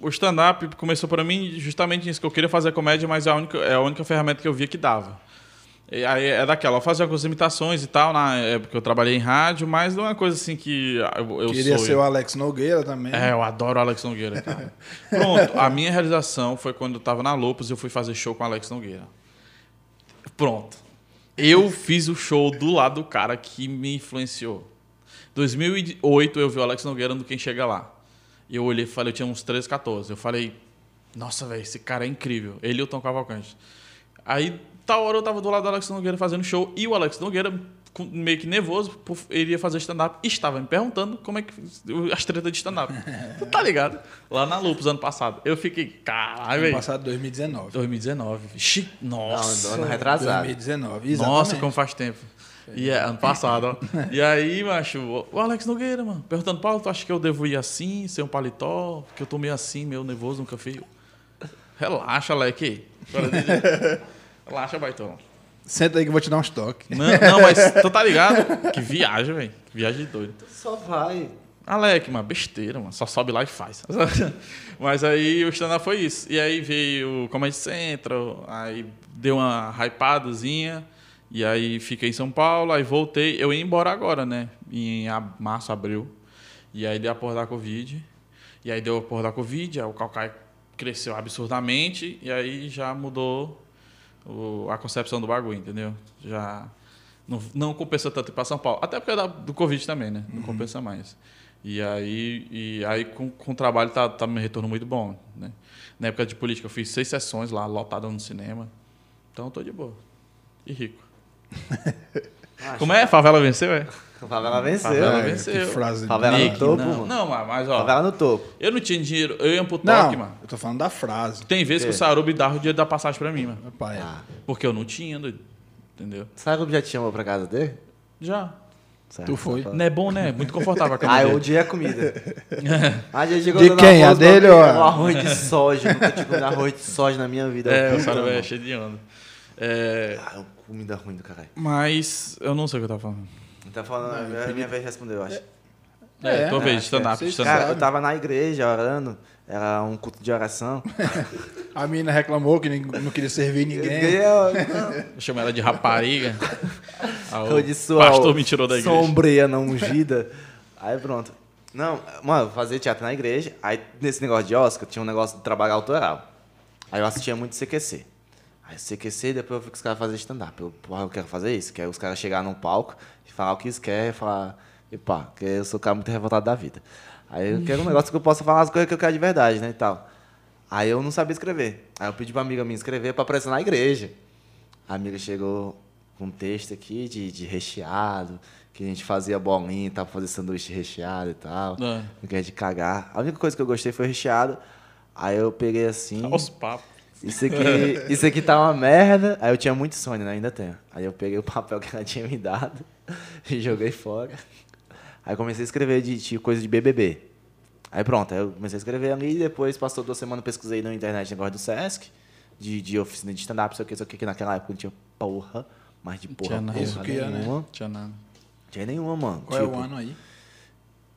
o- stand-up começou pra mim justamente isso, que eu queria fazer comédia, mas é a única, é a única ferramenta que eu via que dava. E aí é daquela, eu fazia algumas imitações e tal, na época que eu trabalhei em rádio, mas não é uma coisa assim que eu, eu Queria sou. ser o Alex Nogueira também. É, eu adoro o Alex Nogueira, cara. Pronto, a minha realização foi quando eu tava na Lopes e eu fui fazer show com o Alex Nogueira. Pronto. Eu fiz o show do lado do cara que me influenciou. 2008 eu vi o Alex Nogueira no Quem Chega Lá. E eu olhei e falei, eu tinha uns 13, 14. Eu falei, nossa, velho, esse cara é incrível. Ele e o Tom Cavalcante. Aí, tal hora eu tava do lado do Alex Nogueira fazendo show e o Alex Nogueira, meio que nervoso, ele ia fazer stand-up e estava me perguntando como é que as tretas de stand-up. Tu tá ligado? Lá na Lupus, ano passado. Eu fiquei, caralho, Ano velho. passado, 2019. 2019. Ixi, nossa. Não, ano retrasado. 2019, exatamente. Nossa, como faz tempo. E é, ano passado, ó. E aí, macho, o Alex Nogueira, mano, perguntando, Paulo, tu acha que eu devo ir assim, ser um paletó? Porque eu tô meio assim, meio nervoso, nunca fiz. Relaxa, Leque. Relaxa, baitão. Senta aí que eu vou te dar uns toques. Não, não, mas tu tá ligado? Que viagem, velho. Viagem de doido. Só vai. Alec, mano, besteira, mano. Só sobe lá e faz. Mas aí o stand-up foi isso. E aí veio o Comedy Central, aí deu uma hypadazinha. E aí fiquei em São Paulo, aí voltei. Eu ia embora agora, né? Em março, abril. E aí deu a porra da Covid. E aí deu a porra da Covid, aí o Calcaia cresceu absurdamente. E aí já mudou o- a concepção do bagulho, entendeu? Já não, não compensa tanto ir para São Paulo. Até porque é da- do Covid também, né? Não compensa mais. E aí, e aí com, com o trabalho tá, tá me retorno muito bom, né? Na época de política eu fiz seis sessões lá, lotada no cinema. Então eu tô de boa. E rico. Como é? Favela venceu, é? Favela venceu. Favela É, venceu. que frase Favela Nick, no topo, não, mano. não, mas, ó, Favela no topo. eu não tinha dinheiro, eu ia pro Não, toque, mano. eu tô falando da frase. Tem vezes que o É. Sarubi dava o dinheiro da passagem pra mim, mano. Pai. Ah. Porque eu não tinha, doido. Entendeu? Sabe como já te chamou pra casa dele? Já. Certo, Tu foi? só Não é bom, né? Muito confortável a cama Ah, eu odiei a comida. Ah, já chegou De quem? A dele ou a- Um arroz de soja. Nunca tinha comido arroz de soja na minha vida. É, o Sarubi é cheio de onda. É, Ah, comida ruim do caralho. mas eu não sei o que eu tava falando. Tá falando, é a minha vez de responder, eu acho. É, É, tua vez, acho stand-up, que é. stand-up. Cara, eu tava na igreja orando, era um culto de oração. A menina reclamou que não queria servir ninguém. Eu, Eu chamo ela de rapariga. Ah, eu o sua pastor me tirou da igreja. sombria não ungida. Aí pronto. Não, mano, eu fazia teatro na igreja. Aí, nesse negócio de Oscar, tinha um negócio de trabalho autoral. Aí eu assistia muito CQC. Aí CQC, depois eu que os caras faziam stand-up. Eu, porra, eu quero fazer isso. Que é os caras chegar num palco e falar o que eles querem, falar... E pá, que eu sou um cara muito revoltado da vida. Aí eu quero um negócio que eu possa falar as coisas que eu quero de verdade, né, e tal. Aí eu não sabia escrever. Aí eu pedi pra amiga minha escrever pra aparecer na igreja. A amiga chegou com um texto aqui de, de recheado, que a gente fazia bolinha, tava fazendo sanduíche recheado e tal. É. Não queria de cagar. A única coisa que eu gostei foi recheado. Aí eu peguei assim. Os papos. Isso aqui, isso aqui tá uma merda. Aí eu tinha muito sonho, né? Ainda tenho. Aí eu peguei o papel que ela tinha me dado e joguei fora. Aí comecei a escrever de, de coisa de BBB. Aí pronto, aí eu comecei a escrever ali e depois passou duas semanas, pesquisei na internet negócio do Sesc, de, de oficina de stand-up, sei o que, sei o que, que naquela época não tinha porra, mas de porra, Tinha nada. porra Isso que é, né? nenhuma. Tinha nada. Tinha nenhuma, mano. Qual é tipo, o ano aí?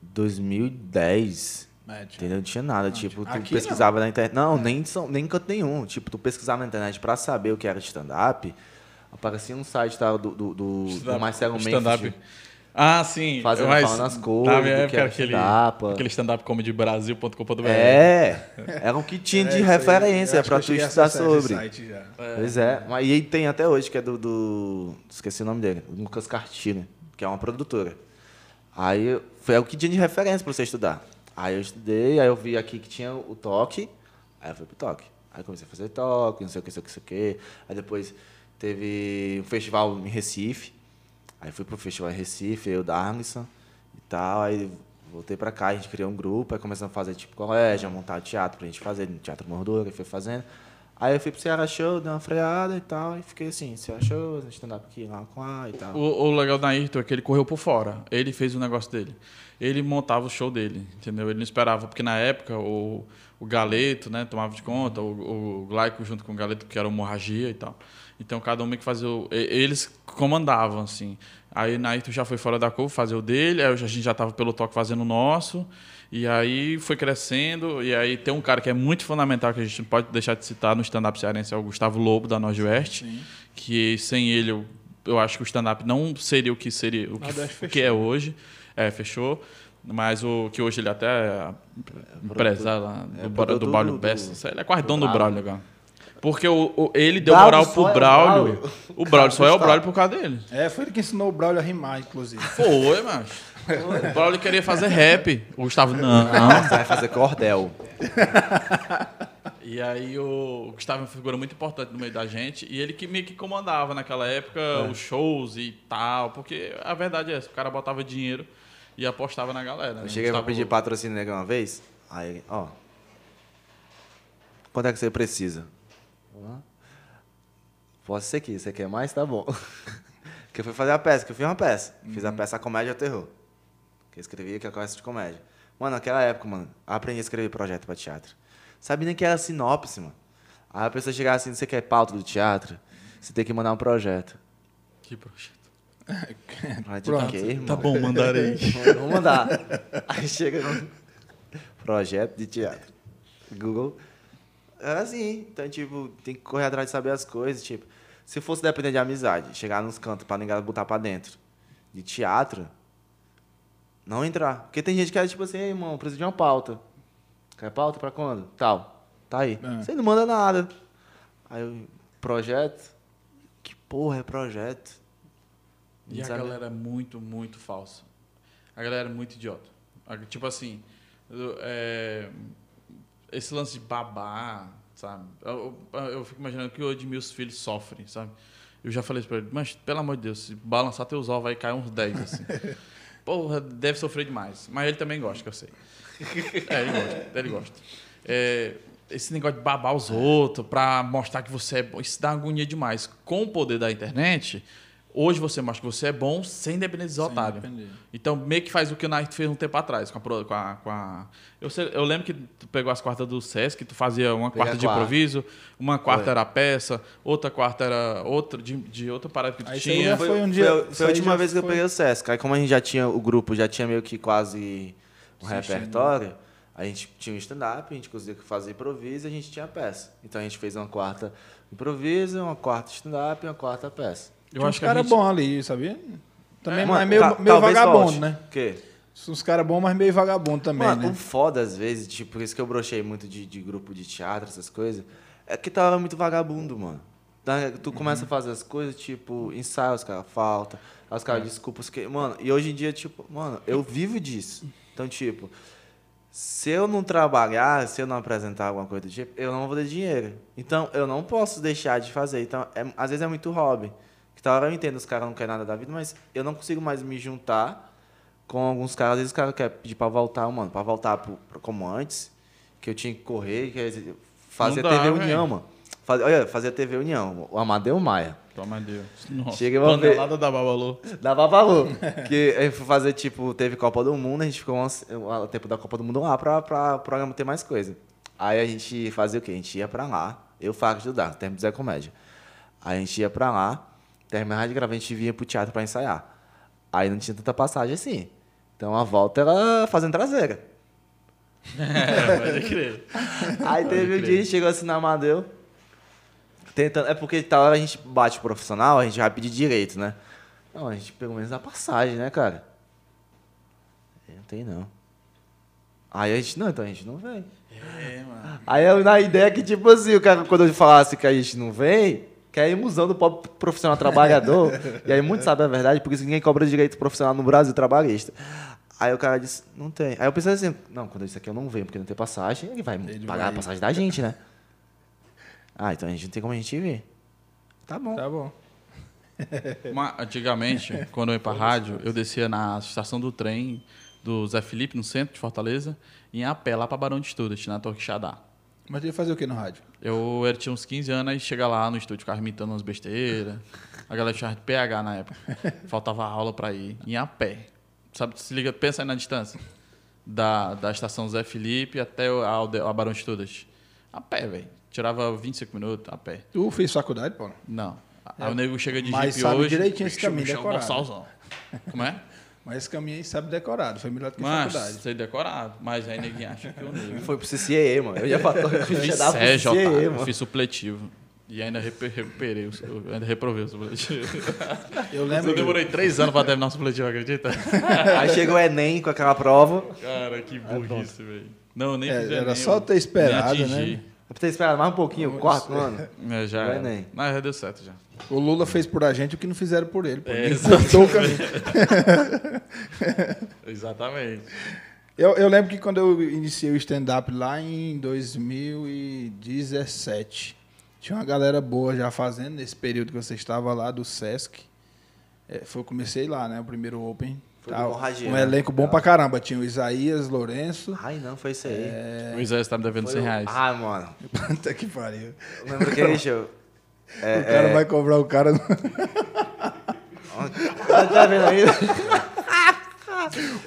2010. É, Entendeu? Não tinha nada. tipo, tu pesquisava na internet. Não, nem, são, nem em canto nenhum. Tipo, tu pesquisava na internet pra saber o que era de stand-up. Aparecia um site tá, do, do, do, do Marcelo Stand-up. Ah, sim. Fazendo- mas falando as coisas, Na minha época era aquele, stand-up. aquele stand-up comedy brasil.com.br. É, era um que tinha É, de referência eu tu estudar sobre. já. Pois é, mas e tem até hoje, que é do, do- Esqueci o nome dele, Lucas Cartilho, que é uma produtora. Aí foi o que tinha de referência pra você estudar. Aí eu estudei, aí eu vi aqui que tinha o toque, aí eu fui pro toque. Aí comecei a fazer toque, não sei o que, não sei o que, não sei o que. Aí depois teve um festival em Recife. Aí fui pro festival em Recife, eu, Darlison e tal. Aí voltei pra cá, a gente criou um grupo, aí começamos a fazer tipo colégio, a montar teatro pra gente fazer, teatro Mordor, que foi fazendo. Aí eu fui pro Ceará Show, dei uma freada e tal, e fiquei assim, Ceará Show, stand-up aqui, lá com lá e tal. O, o legal da Ayrton é que ele correu por fora. Ele fez o negócio dele. Ele montava o show dele, entendeu? Ele não esperava, porque na época o, o Galeto, né, tomava de conta, o, o Glaico junto com o Galeto, que era o Hemorragia e tal. Então cada um meio que fazia o, Eles comandavam, assim. Aí na Ayrton já foi fora da curva fazer o dele, aí a gente já estava pelo toque fazendo o nosso. E aí foi crescendo, e aí tem um cara que é muito fundamental, que a gente não pode deixar de citar no stand-up cearense, é o Gustavo Lobo, da Nordeste. Que sem ele, eu, eu acho que o stand-up não seria o que seria o que, o que é hoje. É, fechou. Mas o que hoje ele até é empresário lá é do, Bra- produtor do do- Braulio do- Bessa. Ele é quase do dono do Braulio. Braulio agora. Porque o, o- ele deu Braulio moral pro é o Braulio. Braulio. O Braulio só é o. Braulio por causa dele. É, foi ele que ensinou o Braulio a rimar, inclusive. Foi, macho. O Braulio queria fazer rap. O Gustavo, não. Você vai fazer cordel. E aí o Gustavo é uma figura muito importante no meio da gente. E ele que meio que comandava naquela época os shows e tal. Porque a verdade é essa, o cara botava dinheiro e apostava na galera. né? Eu cheguei pra Gustavo pedir Lobo. patrocínio nele uma vez, aí ó, quanto é que você precisa? Posso ser aqui, você quer mais? Tá bom. que eu fui fazer a peça, que eu fiz uma peça. Fiz a peça A Comédia ao Terror. Que eu escrevi, que é a peça de comédia. Mano, naquela época, mano, aprendi a escrever projeto pra teatro. Sabia nem que era sinopse, mano. Aí a pessoa chegava assim, você quer pauta do teatro? Você tem que mandar um projeto. Que projeto. Projeto de Pronto. quê, irmão? Tá bom, mandarei. Vou mandar. Aí chega no projeto de teatro. Google. Era assim. Então, tipo, tem que correr atrás de saber as coisas. Tipo, se fosse depender de amizade, chegar nos cantos pra ninguém botar pra dentro. De teatro, não entrar. Porque tem gente que é tipo assim, "Ei, irmão, preciso de uma pauta. Quer pauta pra quando? Tal. Tá aí. É. Você não manda nada. Aí eu, projeto? Que porra é projeto? E a galera é muito, muito falsa. A galera é muito idiota. Tipo assim, é, esse lance de babá, sabe? Eu, eu- eu fico imaginando que hoje meus filhos sofrem, sabe? Eu já falei isso pra ele, mas pelo amor de Deus, se balançar teus ovos vai cair uns 10, assim. Porra, deve sofrer demais. Mas ele também gosta, que eu sei. É, ele gosta, ele gosta. É, esse negócio de babar os outros pra mostrar que você é bom, isso dá agonia demais. Com o poder da internet, hoje você mostra que você é bom sem depender dos otários. depender. Então, meio que faz o que o Night fez um tempo atrás com a. Com a, com a- eu, sei- eu lembro que tu pegou as quartas do Sesc, tu fazia uma Peguei quarta de quarta. improviso, uma quarta Foi. era peça, outra quarta era outra, de, de outra parada que tu Aí tinha. já Foi, foi um foi dia- a- isso foi a última vez que eu foi- peguei o Sesc. Aí como a gente já tinha, o grupo já tinha meio que quase um Assistindo. repertório, a gente tinha um stand-up, a gente conseguia fazer improviso e a gente tinha peça. Então a gente fez uma quarta improviso, uma quarta stand-up e uma quarta peça. Eu acho uns que a cara gente- bom ali, sabia? Também Mano, é meio, ta- meio vagabundo, volte. né? O quê? Uns caras bons, mas meio vagabundo também, Mano, né? o foda às vezes, tipo, por isso que eu brochei muito de, de grupo de teatro, essas coisas, é que tava muito vagabundo, mano. Tá, Tu começa a fazer as coisas, tipo, ensaio, os caras faltam, os caras desculpas que. Mano, e hoje em dia, tipo, mano, eu vivo disso. Então, tipo, se eu não trabalhar, se eu não apresentar alguma coisa do tipo, eu não vou ter dinheiro. Então, eu não posso deixar de fazer. Então, é- às vezes é muito hobby. Que tal hora eu entendo, os caras não querem nada da vida, mas eu não consigo mais me juntar com alguns caras. Às vezes os caras querem pedir pra voltar, mano, pra voltar pro, como antes, que eu tinha que correr, dizer, fazer dá, TV velho. União, mano. Faz, olha, fazia TV União, o Amadeu Maia. Toma Deus. Nossa, uma vez- panelada da Babalu. Dava valor. que gente foi fazer, tipo, teve Copa do Mundo, a gente ficou um, o tempo da Copa do Mundo lá pra, pra o programa ter mais coisa. Aí a gente fazia o quê? A gente ia pra lá, eu faço estudar, termo de Zé Comédia. Aí a gente ia pra lá, terminava de gravar, a gente vinha pro teatro pra ensaiar. Aí não tinha tanta passagem assim. Então a volta era fazendo traseira. É, pode crer. Aí teve um crer. dia, a gente chegou assim na Amadeu. Tentando, é porque tal hora a gente bate profissional, a gente vai pedir direito, né? Não, a gente pelo menos dá passagem, né, cara? Não tem não. Aí a gente, não, então a gente não vem. É, mano. Aí eu, na ideia que, tipo assim, o cara, quando eu falasse que a gente não vem, que é a ilusão do pobre profissional trabalhador. e aí muitos sabem a verdade, por isso ninguém cobra direito profissional no Brasil trabalhista. Aí o cara disse, não tem. Aí eu pensei assim, não, quando eu disse aqui eu não venho porque não tem passagem, ele vai Ele pagar vai- a passagem da gente, né? Ah, então a gente não tem como a gente vir. Tá bom. Tá bom. Mas, antigamente, quando eu ia pra rádio, eu descia na estação do trem do Zé Felipe, no centro de Fortaleza, e ia a pé lá pra Barão de Estudas, na Torre Xadá. Mas tu ia fazer o que no rádio? Eu era, tinha uns 15 anos e chega lá no estúdio, ficava imitando umas besteiras. A galera chamava de PH na época. Faltava aula pra ir. Ia a pé. Sabe, se liga, pensa aí na distância. Da, da estação Zé Felipe até ao, a Barão de Estudas. A pé, velho. Tirava 25 minutos a pé. Tu fez faculdade, Paulo? Não. Aí o nego chega de Mas Jeep sabe hoje. direitinho esse caminho bicho, é decorado. bossalzão. Como é? Mas esse caminho aí sabe decorado. Foi melhor do que Mas, faculdade. sei decorado. Mas aí ninguém acha que eu nego. Foi pro CCE, mano. Eu ia pra eu pro SEG, otário. CCE, Eu mano. fiz supletivo. E ainda recuperei, o- eu ainda reprovei o supletivo. Eu Eu lembro. demorei três anos pra terminar o supletivo, acredita? Aí chega o Enem com aquela prova. Cara, que burrice, velho. Não, nem É, fiz era Enem, só eu ter esperado, nem né? Eu ter esperado mais um pouquinho, quarto ano. É, já O era. Enem. Mas já deu certo já. O Lula fez por a gente o que não fizeram por ele. Pô. É, Ele cortou o caminho. Exatamente. Eu, eu lembro que quando eu iniciei o stand-up lá em 2017, tinha uma galera boa já fazendo, nesse período que você estava lá, do Sesc. É, foi, eu comecei lá, né? O primeiro Open. Foi Conradia, um né? elenco bom pra caramba. Tinha o Isaías, Lourenço. Ai, não, foi isso aí. O Isaías tá me devendo Foi 100 o- reais. Ah, mano. Puta que pariu. Eu lembro daquele show. É, o cara é- vai cobrar o cara. Tá vendo aí?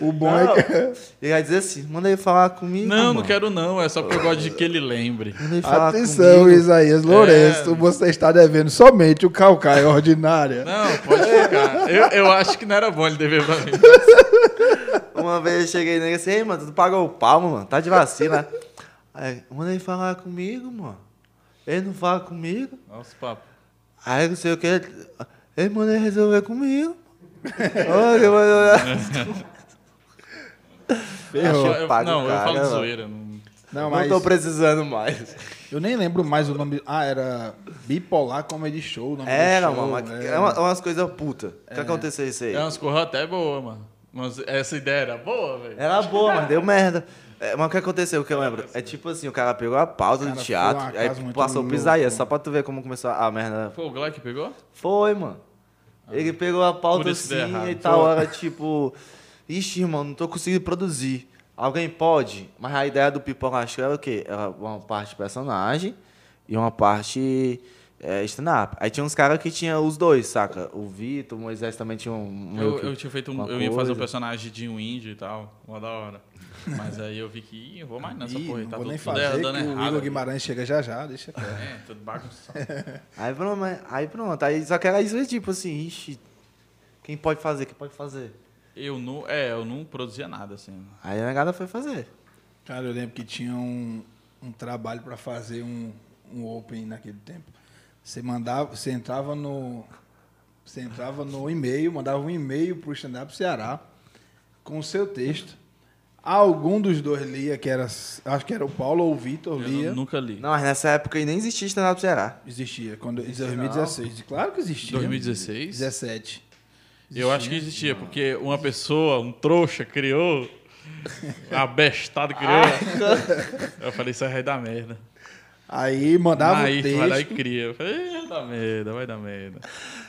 o bom Não. é que. Ele vai dizer assim, manda ele falar comigo, Não, não mano. quero não. É só porque eu gosto de que ele lembre. Manda ele falar Atenção, comigo. Isaías Lourenço. É. Você está devendo somente o Calcaia ordinária. Não, pode ficar. Eu, eu acho que não era bom ele dever pra mim. Uma vez eu cheguei nele assim, ei, mano, tu pagou o palmo, mano, tá de vacina. Aí, manda ele falar comigo, mano. Ele não fala comigo. Nossa, papo. Aí não sei o que. Ele manda ele resolver comigo. Ferrou. Eu- eu- paga o não, eu cara, falo de mano. zoeira. Não... Não, Não mas tô precisando mais. eu nem lembro mais o nome. Ah, era Bipolar Comedy Show. o nome do Era, show, mano, mas é. é uma- umas coisas puta. O que aconteceu isso aí? É umas coisas até boa, mano. Mas essa ideia era boa, velho. Era boa, mas deu merda. É, mas o que aconteceu, o que eu lembro? É tipo assim, o cara pegou a pauta Cara, do foi teatro, uma aí casa muito passou pro louca, Isaías, só pra tu ver como começou a merda. Foi o Glau que pegou? Foi, mano. Ele pegou a pauta assim e tal, hora tipo, ixi, irmão, não tô conseguindo produzir. Alguém pode? Mas a ideia do Pipoca acho que era o quê? Era uma parte personagem e uma parte é, stand-up. Aí tinha uns caras que tinha os dois, saca? O Vitor, o Moisés também tinha um. Eu, eu tinha feito um, Eu ia fazer o coisa. personagem de um índio e tal. Uma da hora. Mas aí eu vi que, ih, eu vou mais nessa Ih, porra. Tá vou tudo, nem tudo fazer, dando que o errado. Igor Guimarães chega já já, deixa quieto. É, tudo bagunçado. Aí pronto, aí pronto. Aí só que era isso, tipo assim, ixi, quem pode fazer? Quem pode fazer? Eu não, é, eu não produzia nada, assim. Aí a negada foi fazer. Cara, eu lembro que tinha um, um trabalho para fazer um, um open naquele tempo. Você mandava, você entrava no, você entrava no e-mail, mandava um e-mail pro stand-up Ceará com o seu texto. Algum dos dois lia, que era, acho que era o Paulo ou o Vitor Eu lia. nu- nunca li. Não, mas nessa época aí nem existia stand-up Ceará. Existia, quando, em 2016. Claro que existia. 2016? 17. Eu acho que existia, porque uma pessoa, um trouxa, criou. Abestado criou. Eu falei, isso aí vai dar merda. Aí mandava o Aí vai lá e texto. cria. Eu falei, "Ih, vai dar merda, vai dar merda.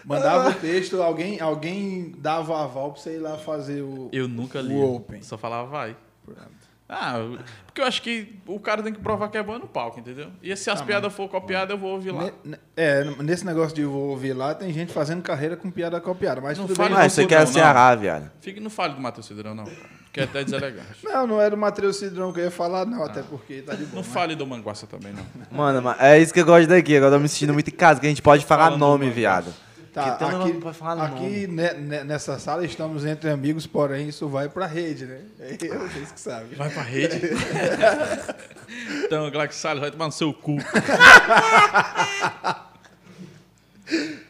Mandava o texto, alguém, alguém dava aval pra você ir lá fazer o. Eu nunca li. O Open. Só falava, vai. Ah, porque eu acho que o cara tem que provar que é bom no palco, entendeu? E se as piadas for copiadas, eu vou ouvir lá. Ne- ne- É, nesse negócio de vou ouvir lá, tem gente fazendo carreira com piada copiada. Mas Não fale bem. Mas você não, quer não. Ceará, viado. Fique no fale do Matheus Cidrão, não. cara, Que é até deselegante. Não, não era o Matheus Cidrão que eu ia falar, não, até porque tá de boa. Não mas- fale do Manguaça também, não. Mano, mas é isso que eu gosto daqui. Agora eu tô me sentindo muito em casa, que a gente pode falar Falando nome, do viado. Tá, um aqui, aqui ne- nessa sala estamos entre amigos, porém isso vai pra rede, né? É eu, vocês que sabem. Vai pra rede. então, Glax Salles vai tomar no seu cu.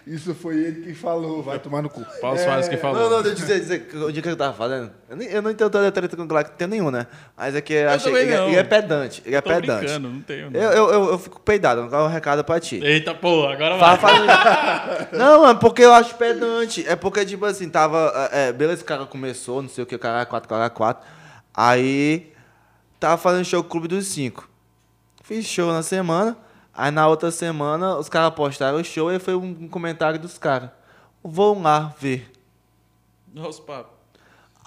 Isso foi ele que falou, vai tomar no cu. Paulo Soares que falou. Não, não, deixa eu dizer, dizer o dia que eu tava falando. Eu, nem, eu não entendo toda a treta com o tenho nenhum, né? Mas é que eu achei. Ele, é- ele é pedante. Ele é Tô pedante. brincando, não tenho. Não. Eu, eu, eu, eu fico peidado, não dá um recado pra ti. Eita, pô, agora vai. fala. não, mano, porque eu acho pedante. É porque, tipo assim, tava. É, beleza, o cara começou, não sei o que, o cara era 4, o cara era 4. Aí. Tava fazendo show com o Clube dos Cinco. Fiz show na semana. Aí na outra semana, os caras postaram o show e foi um, comentário dos caras. Vão lá ver. Nossa, papo.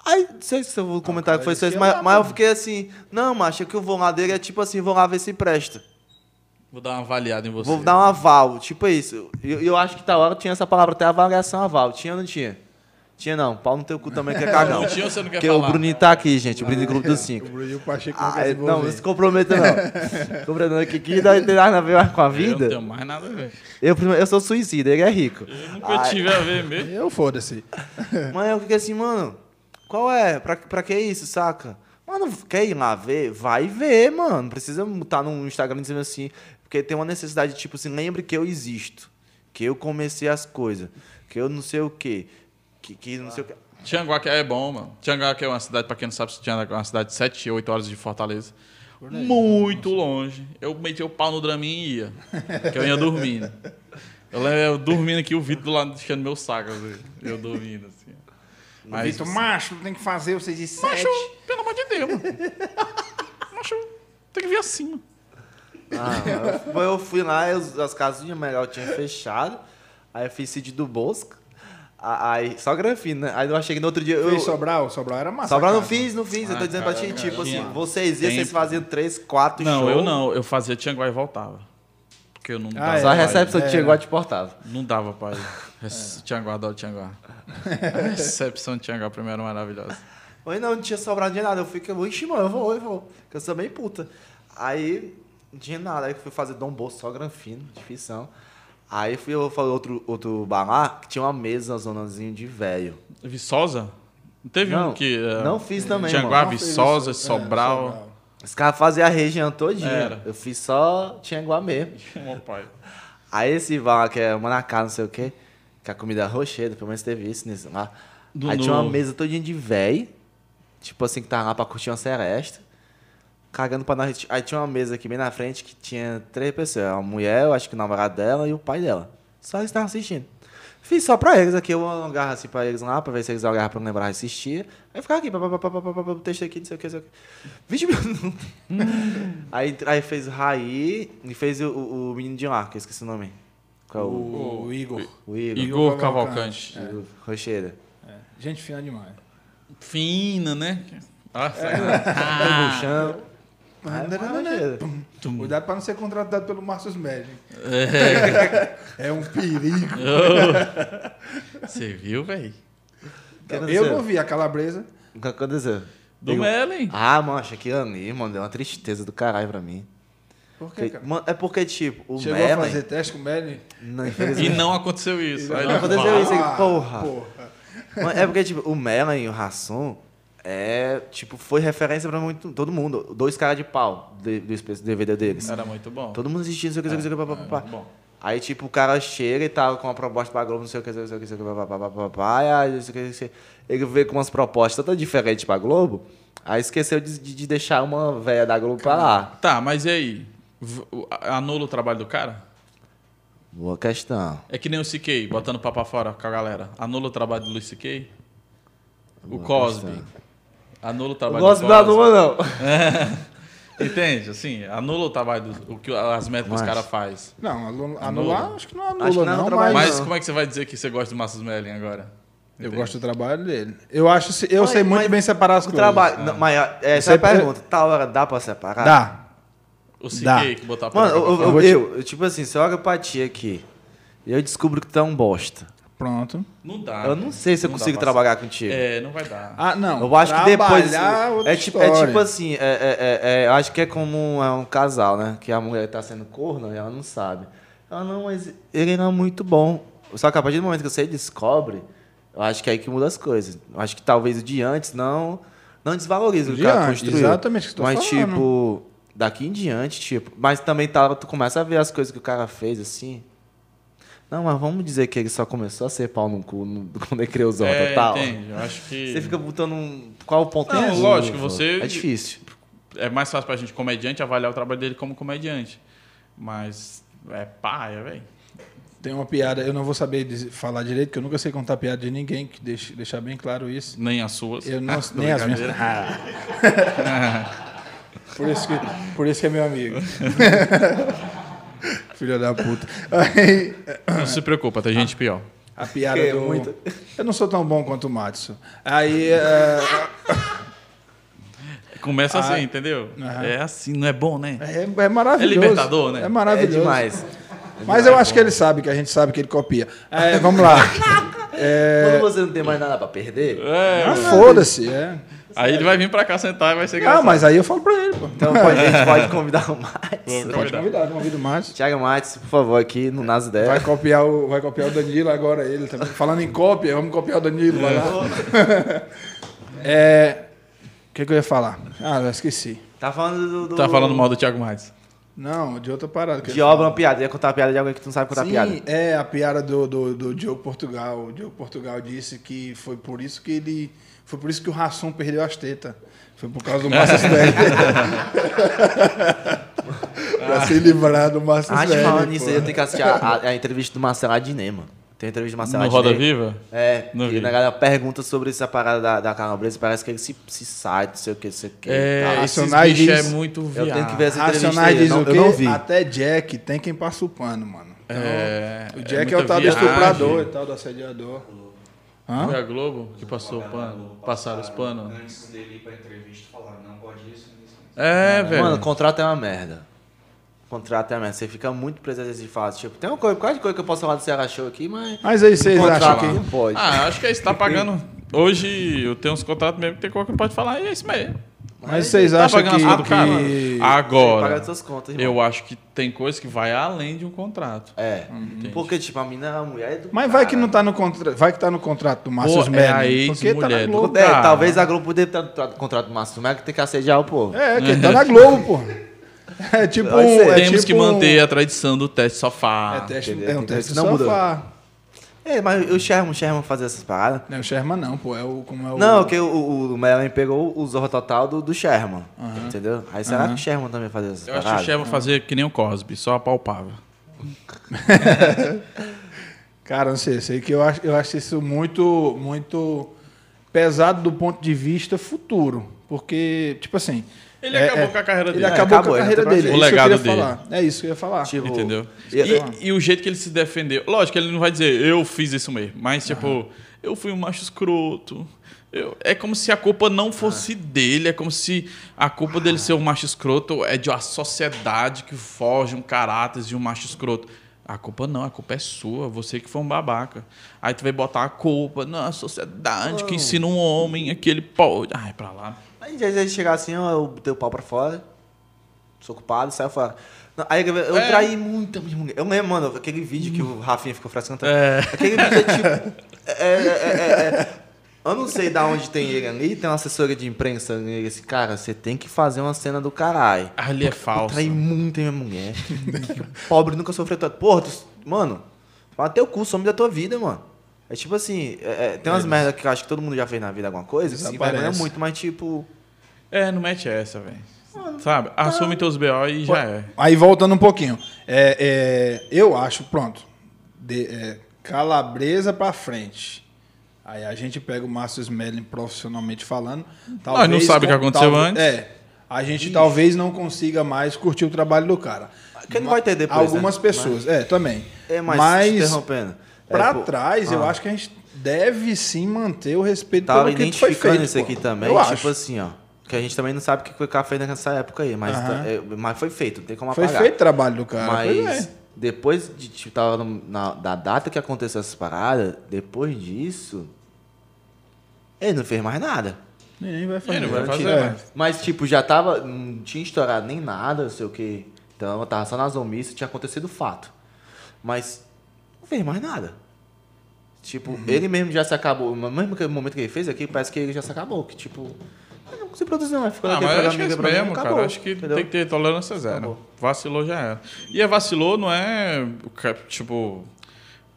Aí, não sei se o comentário cara foi isso, ia mas, lá, mas eu fiquei assim, não, macho, é que o vão lá dele é tipo assim, vão lá ver se presta. Vou dar uma avaliada em você. Vou dar um aval, tipo isso. E eu, eu acho que tal hora tinha essa palavra até avaliação aval. Tinha ou não tinha? Tinha não. Pau no teu cu também que é cagão. Não tinha você não quer Porque falar? o Bruninho tá aqui, gente. O Bruninho do Grupo dos O Cinco. O Pacheco não Ah, quer se não, não se comprometa não. Aqui que não tem nada a ver com a Eu não vida. tenho mais nada a ver. Eu, eu sou suicida, ele é rico. Eu nunca tive a ver mesmo. Eu foda-se. Mas eu fiquei assim, mano, qual é? Pra, pra que isso, saca? Mano, quer ir lá ver? Vai ver, mano. Não precisa estar no Instagram dizendo assim. Porque tem uma necessidade, tipo assim, lembre que eu existo. Que eu comecei as coisas. Que eu não sei o quê. Que, que não sei o que é bom, mano. Tianguá que é uma cidade, pra quem não sabe, Tianguá é uma cidade de 7, 8 horas de Fortaleza. Muito longe. Eu meti o pau no Dramin e ia. Que eu ia dormindo. Eu lembro eu dormindo aqui, o Vitor do lado deixando meu saco. Assim, eu dormindo, assim. Mas, Vitor, macho, tem que fazer o 6 de macho, 7. pelo amor de Deus, mano. Macho, tem que vir acima. Ah, eu, fui lá, as casinhas melhor tinha fechado. Aí eu fiz sítio do Bosco. Aí, só granfino, né? Aí eu achei que no outro dia. Eu, Fez Sobral? Sobral era massa. Sobrar não fiz, não fiz. eu tô Ah, dizendo pra cara, ti, cara, tipo tinha assim, vocês iam, vocês faziam três, quatro Não, shows. eu não. Eu fazia Tianguá e voltava. Porque eu não dava. é, Só a pra recepção que chegou a te portava. Não dava pra ir. Res- Tianguá, adoro Tianguá. A recepção de Tianguá pra mim era maravilhosa. Oi, não, não tinha sobrado de nada. Eu fiquei, ixi, mano, eu vou, eu vou. Porque eu sou bem puta. Aí, não tinha nada. Aí eu fui fazer Dom Bolso, só granfino, difícil. Aí fui eu falei outro, outro bar lá, que tinha uma mesa, uma zonazinha de velho. Viçosa? Não teve Não, um que. eh, não fiz também, Tianguá, Viçosa, isso. É, Sobral. Os caras faziam a região todinha. Era. Eu fiz só Tianguá mesmo. Meu pai. Aí esse bar lá, que é Manacá, não sei o quê, que a comida é rocheira, pelo menos teve isso nisso lá. Do- Aí tinha uma no- mesa todinha de véi, tipo assim, que tava lá pra curtir uma seresta, cagando pra nós. Aí tinha uma mesa aqui bem na frente que tinha três pessoas, uma mulher, eu acho que o namorado dela e o pai dela. Só eles estavam assistindo. Fiz só pra eles aqui, eu alongava assim pra eles lá, pra ver se eles alongavam pra não lembrar de assistir. Aí ficava aqui, pá, pá, pá, pá, pá, pá, pá, o texto aqui, não sei o que, não sei o que. 20 minutos. aí, aí fez o Raí e fez o, o, o menino de lá, que eu esqueci o nome. Qual é o, O, o Igor. o Igor? Igor Cavalcante. Igor Rocheira. É, gente fina demais. Fina, né? Nossa, Ah. No chão. Ah, é Rocheira. Cuidado pra não ser contratado pelo Márcio Médio. É. É um perigo. Você viu, velho? O que Eu não vi a calabresa. O que aconteceu? Do Digo- Mellen. Ah, mancha, aquilo ali, mano, deu uma tristeza do caralho pra mim. Por quê, Porque- cara? mano, é porque, tipo, o Chegou a Mellen... fazer teste com o Melly? Não, E infelizmente. não aconteceu isso. Não aconteceu isso aí, Ah, porra. porra. Mano, É porque, tipo, o Mellen e o Rasson é, tipo, foi referência pra muito, todo mundo. Dois caras de pau de- do DVD deles. Era muito bom. Todo mundo assistia, não sei o que, não sei o que, muito bom. Aí, tipo, o cara chega e tá com uma proposta pra Globo, não sei o que, não sei o que, não sei o que, pá, pá, pá, pá, e aí, não sei o que, não sei o que. Ele veio com umas propostas todas diferentes pra Globo, aí esqueceu de, de- de deixar uma velha da Globo pra lá. Tá, mas e aí? Anula o trabalho do cara? Boa questão. É que nem o CK, botando papo fora com a galera. Anula o trabalho do Luiz CK? O Cosby. questão. Anula o Eu trabalho gosto do da Cosby. Lua, não. Entende? Assim, anula o trabalho, do, o que as metas que os caras fazem. Não, anu- Anula. anular, acho que não anula, Acho que não é não, trabalho, mas, não. como é que você vai dizer que você gosta do Massus Melling agora? eu Entende? gosto do trabalho dele. Eu acho, se- eu Mas- sei muito mas bem separar as O coisas. trabalho. não, mas é, essa é a Você- pergunta. Tal hora dá pra separar? Dá. O CK Dá. que botar pra Mano, eu, Eu eu, eu- eu, tipo assim, se eu olho pra ti aqui e eu descubro que tu é um bosta, Pronto. Não dá. eu não sei se eu consigo trabalhar contigo. É, não vai dar. Ah, não. Eu acho que depois. Trabalhar, outra É tipo, é tipo assim, é, é, é, é, eu acho que é como um, é um casal, né? Que a mulher tá sendo corno e ela não sabe. Ela, não, mas ele não é muito bom. Só que a partir do momento que você descobre, eu acho que é aí que muda as coisas. Eu acho que talvez o de antes não, não desvaloriza o que De o cara antes, construiu. exatamente o que Mas, falando. tipo, daqui em diante, tipo. Mas também tá, tu começa a ver as coisas que o cara fez assim. Não, mas vamos dizer que ele só começou a ser pau no cu no, quando ele criou o Zorro É, Total. entende? Eu acho que... Você fica botando um. Qual o ponto Não, curva? lógico, você- É difícil. É mais fácil pra gente, comediante, avaliar o trabalho dele como comediante. Mas é paia, velho. Tem uma piada, eu não vou saber dizer- falar direito, porque eu nunca sei contar piada de ninguém, que deixe, deixar bem claro isso. Nem as suas. Eu não, nem as minhas. Por, isso que, por isso que é meu amigo. Filha da puta. Aí, Não se preocupa, tem gente pior. a piada é do. muito. Eu não sou tão bom quanto o Matson. Aí. é, Começa Ah, assim, entendeu? aham. É assim, não é bom, né? É, é maravilhoso. É libertador, né? É É maravilhoso. demais. Mas eu acho que ele sabe, que a gente sabe que ele copia. É, vamos lá. Quando você não tem mais nada pra perder, É, Ah, Foda-se, é. Aí ele vai vir pra cá sentar e vai ser Não, engraçado. mas aí eu falo pra ele, pô. então pode- a gente pode convidar o Matos. Pode convidar, convido o Márcio. Tiago Matos, por favor, aqui no Nas Vai Ideias. copiar, o, vai copiar o Danilo agora, ele também. Falando em cópia, vamos copiar o Danilo, vai lá. É. O que, que eu ia falar? Ah, eu esqueci. Tá falando do. do- Tá falando mal do Thiago Matos. Não, de outra parada. De obra, uma piada. Eu ia contar uma piada de alguém que tu não sabe contar Sim, piada. é a piada do, do, do Diogo Portugal. O Diogo Portugal disse que foi por isso que ele. Foi por isso que o Rassum perdeu as tetas. Foi por causa do Márcio Smelly. pra se livrar do Márcio Ah, de Smelly, falando nisso aí, eu tenho que assistir a, a entrevista do Marcelo Adnet, mano. Tem a entrevista do Marcelo No. Roda Viva? É, Não e vi. a galera pergunta sobre essa parada da, da calabresa, parece que ele se, se sai, não sei o que, não sei o que. É, esses Racionais bichos é diz- muito Eu viado. tenho que ver essa entrevista Racionais aí, diz eu não, o eu quê? não vi. Até Jack tem quem passa o pano, mano. Então, É, o é Jack é, muita o tal do viagem. estuprador e tal, do assediador. Hã? Foi a Globo que passou o pano, passaram os panos. Antes dele ir pra entrevista, falaram, não pode isso, isso, isso. É, velho. Mano, contrato é uma merda. Contrato é uma merda. Você fica muito preso às vezes de fato. Tipo, tem uma coisa, quase coisa que eu posso falar do Ceará Show aqui, mas. Mas aí vocês acham que. não pode. Ah, acho que é isso. Tá pagando. Hoje eu tenho uns contratos mesmo que tem coisa que não pode falar e é isso mesmo. Mas vocês Tá acham que. que- Agora, as suas contas, irmão. eu acho que tem coisa que vai além de um contrato. É. Entendi. Porque, tipo, a mina é a mulher do. Mas vai que não tá no contrato. Vai que tá no contrato do Márcio Pô, Smelly. é porque tá na do- Globo. É, talvez a Globo poderia estar no tra- contrato do Márcio Melo que tem que assediar o povo. É, que tá na Globo, pô. É tipo um. é Temos tipo que manter a tradição do teste sofá. É, teste, é um teste de não mudou. É, mas o Sherman, o Sherman fazia essas paradas. Não o Sherman, não, pô. É o. Como é o Não, que o, o, o Mellen pegou o Zorro Total do, do Sherman. Entendeu? Aí será Aham. que o Sherman também fazia essas Eu acho que paradas? o Sheva fazer que nem o Cosby, só apalpável. Cara, não sei, sei que eu acho, eu acho isso muito, muito pesado do ponto de vista futuro. Porque, tipo assim. Ele é- acabou é- com a carreira Ele dele. acabou, acabou, com a ele carreira dele. É isso que O queria legado falar. É isso que eu ia falar. Tipo, Entendeu? e- E, e o jeito que ele se defendeu. Lógico ele não vai dizer, eu fiz isso mesmo. Mas, tipo, eu fui um macho escroto. Eu- é como se a culpa não fosse dele. É como se a culpa dele ser um macho escroto é de uma sociedade que foge um caráter de um macho escroto. A culpa não, a culpa é sua, você que foi um babaca. Aí tu vai botar a culpa na sociedade que ensina um homem que ele pode. Ai, pra lá. Aí às vezes chegar assim, ó, eu botei o pau pra fora, sou culpado, saiu fora. Não, aí eu, eu É. traí muita minha mulher. Eu lembro, mano, aquele vídeo que o Rafinha ficou frescando. É. Aquele vídeo é tipo. É, é, é, é, é. Eu não sei da onde tem ele ali, tem uma assessora de imprensa ali, esse cara, você tem que fazer uma cena do caralho. Ali é falso. Trai muito minha mulher. Pobre nunca sofreu tanto. Porra, tu, mano, fala teu cu, some da tua vida, mano. É tipo assim, é- é, tem umas merda que eu acho que todo mundo já fez na vida alguma coisa, que se Desaparece. envergonha muito, mas tipo. É, não mete essa, velho. Sabe? Assume teus BO e já é. Aí voltando um pouquinho. É, é, eu acho, pronto. de- é, calabresa pra frente. Aí a gente pega o Márcio Smelling profissionalmente falando. Nós não sabe o que aconteceu antes. É. A gente talvez não consiga mais curtir o trabalho do cara. Que não vai ter depois, Algumas né? pessoas, é, também. É, mas, Mas, interrompendo. pra é, pô, trás, eu ah. acho que a gente deve sim manter o respeito Tava pelo que foi identificando feito. isso pô. aqui também, Eu tipo acho. assim, ó. Que a gente também não sabe o que o cara fez nessa época aí, mas, tá- é, mas foi feito, não tem como Foi apagar. feito o trabalho do cara. Mas é. depois de tipo, tava no- na, da data que aconteceu essas paradas, depois disso, ele não fez mais nada. Nem vai fazer. Ele não vai fazer É. mais. Mas, tipo, já tava. Não tinha estourado nem nada, não sei o quê. Então, eu tava só nas omissas, tinha acontecido o fato. Mas não fez mais nada. Tipo, Uhum. ele mesmo já se acabou. No mesmo que- momento que ele fez aqui, parece que ele já se acabou. Que, tipo, não se produziu mais. Ficou Ah, naquele mas eu acho que é isso mesmo, acabou, cara. Acho que entendeu? tem que ter tolerância zero. Acabou. Vacilou já era. E é vacilou não é, tipo,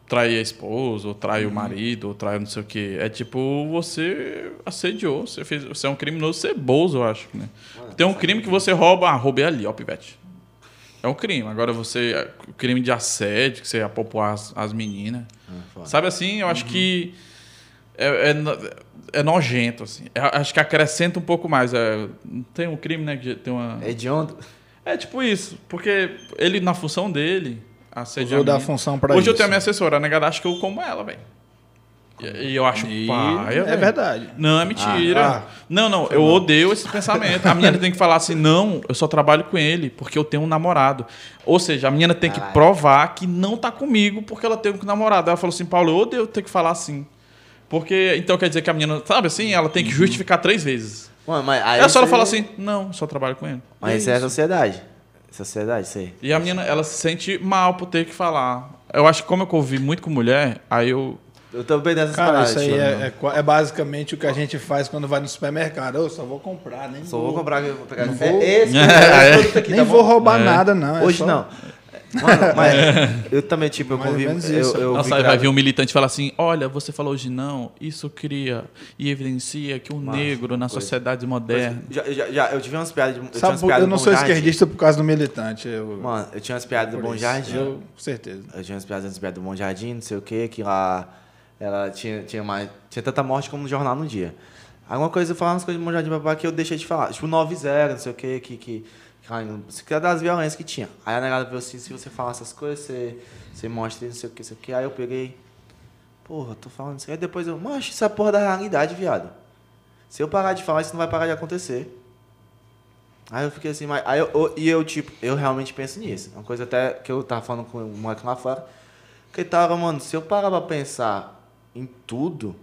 trair a esposa, ou trair Uhum. o marido, ou trair não sei o quê. É tipo, você assediou, você, fez, você é um criminoso ceboso, eu acho. Né? Tem um crime que você rouba, ah, roubei ali, ó, pivete. É um crime. Agora você, o crime de assédio, que você apopou as, as meninas. Ah. Sabe assim, eu acho que é, é, no- é nojento, assim. Eu acho que acrescenta um pouco mais. É, não tem um crime, né? Que tem uma... É hediondo. É tipo isso, porque ele, na função dele, assediar Usou da função pra Hoje eu isso. tenho a minha assessora, a negada acha que eu como ela, velho. E, eu acho E paia, é verdade. Não, é mentira. Ah, não, não, eu odeio esse pensamento. A menina tem que falar assim: não, eu só trabalho com ele porque eu tenho um namorado. Ou seja, a menina tem que Caralho. provar que não tá comigo porque ela tem um namorado. Ela falou assim: Paulo, eu odeio ter que falar assim. Porque, então quer dizer que a menina, sabe assim, ela tem que justificar três vezes. Mano, mas aí É só ela você- falar assim: não, só trabalho com ele. Mas E isso é a sociedade. Sociedade, isso aí. e a menina, ela se sente mal por ter que falar. Eu acho que como eu convivi muito com mulher, aí eu. Eu tô bem nessas Cara, paradas. isso aí é, é qua- é basicamente o que a gente faz quando vai no supermercado. Eu só vou comprar, nem Só vou comprar. vou pegar Não café. vou- Esse, É. esse produto aqui, Nem tá vou bom? roubar É. nada, não. é Hoje só- não. Mano, mas eu também, tipo, eu Mais convivo. menos Eu, isso. eu Nossa, vai vir um militante falar assim: olha, você falou hoje não, isso cria e evidencia que o negro na coisa. sociedade moderna. Já, já, já, eu tive umas piadas de. Eu tinha Sabe, piadas eu não sou Jardim. esquerdista por causa do militante. Eu, Mano, eu tinha umas piadas do Bom. Jardim. Eu, com certeza. Eu tinha umas piadas umas piadas do Bom Jardim, não sei o que, que lá ela tinha, tinha mais. Tinha tanta morte como no jornal no dia. Alguma coisa, eu falava umas coisas do Bom Jardim babá que eu deixei de falar. Tipo, 9-0, não sei o que, que. que Se quer das violências que tinha. Aí a negada falou assim: se você falar essas coisas, você, você mostra não sei o que, não sei o que. Aí eu peguei. Porra, tô falando isso. Aí depois eu. Mas isso é porra da realidade, viado. Se eu parar de falar, isso não vai parar de acontecer. Aí eu fiquei assim, mas. Aí eu, eu- e eu, tipo, eu realmente penso nisso. Uma coisa até que eu tava falando com o moleque lá fora. Que ele tava, mano, se eu parar pra pensar em tudo,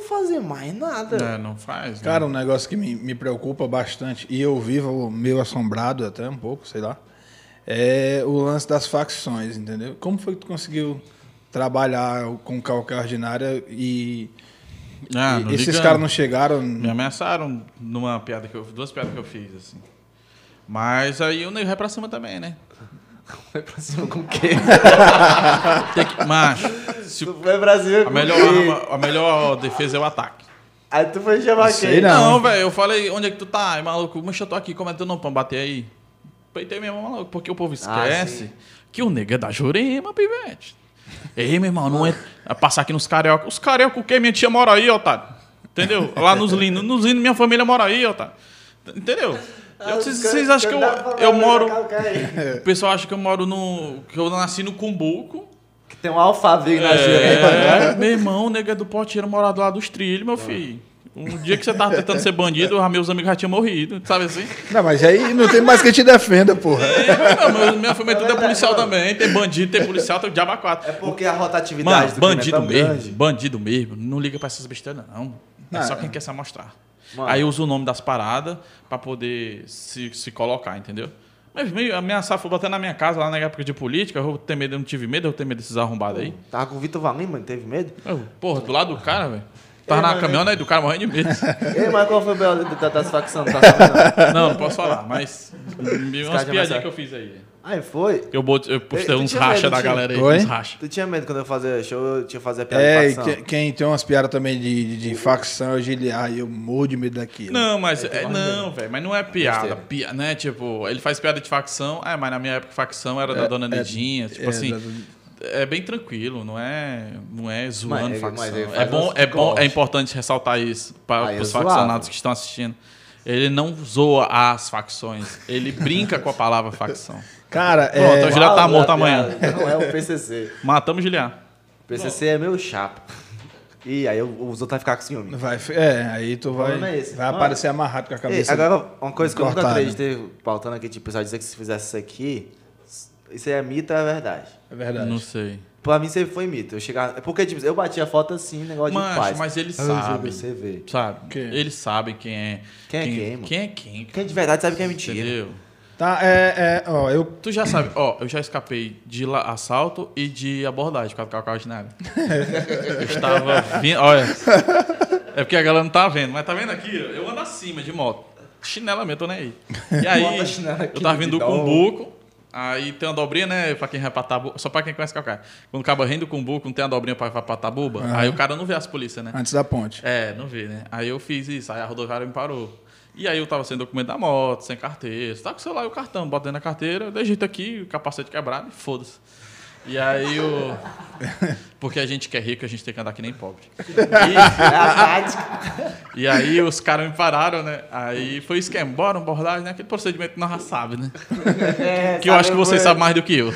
vou fazer mais nada. É, não faz. né? Cara, um negócio que me, me preocupa bastante, e eu vivo meio assombrado até um pouco, sei lá, é o lance das facções, entendeu? Como foi que tu conseguiu trabalhar com calca ordinária e, Ah, e esses caras não chegaram... Me ameaçaram numa piada que eu duas piadas que eu fiz, assim. Mas aí o nego vai pra cima também, né? Foi pra cima com o quê? Tem que, macho, se- tu foi pra cima a, com melhor arma- a melhor defesa é o ataque. Aí tu foi chamar quem? Não. Não, velho, eu falei, onde é que tu tá? Aí, maluco, mas eu tô aqui, como é teu nome pra bater aí? Peitei mesmo, maluco, porque o povo esquece sim. que o nego é da Jurema, pivete. Ei, meu irmão, não é, é passar aqui nos carioca. Os carioca o quê? Minha tia mora aí, otário. Entendeu? Lá nos linos. Nos linos, minha família mora aí, otário. Entendeu? Ah, Eu- Vocês vocês acham que eu, eu moro... O pessoal acha que eu moro no... Que eu nasci no Cumbuco. Que tem um alfaville na É, gira. meu irmão, o nego é do Potinho, mora do lado dos trilhos, meu filho. Um dia que você tava tentando ser bandido, os meus amigos já tinham morrido, sabe assim? Não, mas aí não tem mais quem te defenda, porra. É, não, minha família tudo é policial também. Tem bandido, tem policial, tem o diabo a quatro. É porque a rotatividade Mano, do crime é bandido tão mesmo, grande. bandido mesmo, não liga pra essas besteiras, não. É Ah, só é. quem quer se amostrar. Mano. Aí usa o nome das paradas pra poder se, se colocar, entendeu? Mas meio ameaçar, foi bater na minha casa lá na época de política, eu ter medo, eu não tive medo, eu tenho medo desses arrombados aí. Tava com o Vitor Valim, mano, teve medo? Eu, porra, do lado do cara, velho. tava na mas- caminhonete do cara morrendo de medo. Ei, mas qual foi o B.O. da, da facção? Não não. Posso falar, mas umas piadinhas que eu fiz aí. Aí foi. Eu, bot, eu postei uns racha medo, da tinha? galera aí, Oi? uns racha. Tu tinha medo quando eu fazia show, eu tinha fazer piada É, de facção. que- quem tem umas piadas também de, de, de facção, eu giliar, e eu morro de medo daquilo. Não, mas é, não, velho, mas não é piada, pia, né? Tipo, ele faz piada de facção, é, mas na minha época facção era da Dona Lidinha, tipo é, assim, da- é bem tranquilo, não é, não é zoando Mas- facção. mas ele é bom, é bom, é importante ressaltar isso para é os faccionados que estão assistindo. Ele não zoa as facções, ele brinca com a palavra facção. Cara, Pronto, é, eu já tá Uau, morto a amanhã. Não é o PCC. Matamos Giliar. O PCC é meu chapa. E aí os outros vão ficar com ciúme. vai, é, aí tu vai, é esse. vai Mano, aparecer amarrado com a Ei, cabeça. agora, uma coisa que eu nunca acreditei, pautando aqui, tipo, o pessoal dizer que se fizesse isso aqui, isso aí é mito ou é verdade? É verdade. Não sei. Pra mim sempre foi mito. Eu chegava, porque, tipo, eu batia foto assim, negócio de Mas, paz. mas ele Aí eu sabe. juro, Você vê. Sabe? Quem? Eles sabem quem é. Quem é quem, mano? Quem é quem? Quem de verdade sabe que é mentira. Entendeu? Tá, é, é, ó, eu... Tu já sabe, ó, eu já escapei de assalto e de abordagem com a carro ordinário. eu estava vindo, olha. É porque a galera não tá vendo, mas tá vendo aqui? ó, Eu ando acima de moto. Chinela mesmo, tô nem aí. E aí, eu tava vindo do. Cumbuco, aí tem uma dobrinha, né, pra quem vai pra Tabu, só pra quem conhece Calcaia. Quando acaba rindo do Cumbuco, não tem a dobrinha pra, pra, pra Tabuba, aí o cara não vê as polícias, né? Antes da ponte. É, não vê, né? Aí eu fiz isso, aí a rodoviária me parou. E aí eu tava sem documento da moto, sem carteira. Você tá com o celular e o cartão, bota dentro da carteira, eu dei jeito aqui, o capacete quebrado e foda-se. E aí o. Porque a gente que é rico, a gente tem que andar que nem pobre. É. E, e aí os caras me pararam, né? Aí foi esquema, bora, uma abordagem, né? Aquele procedimento que nós já sabe, né? É, Que eu acho que você foi- sabe mais do que eu.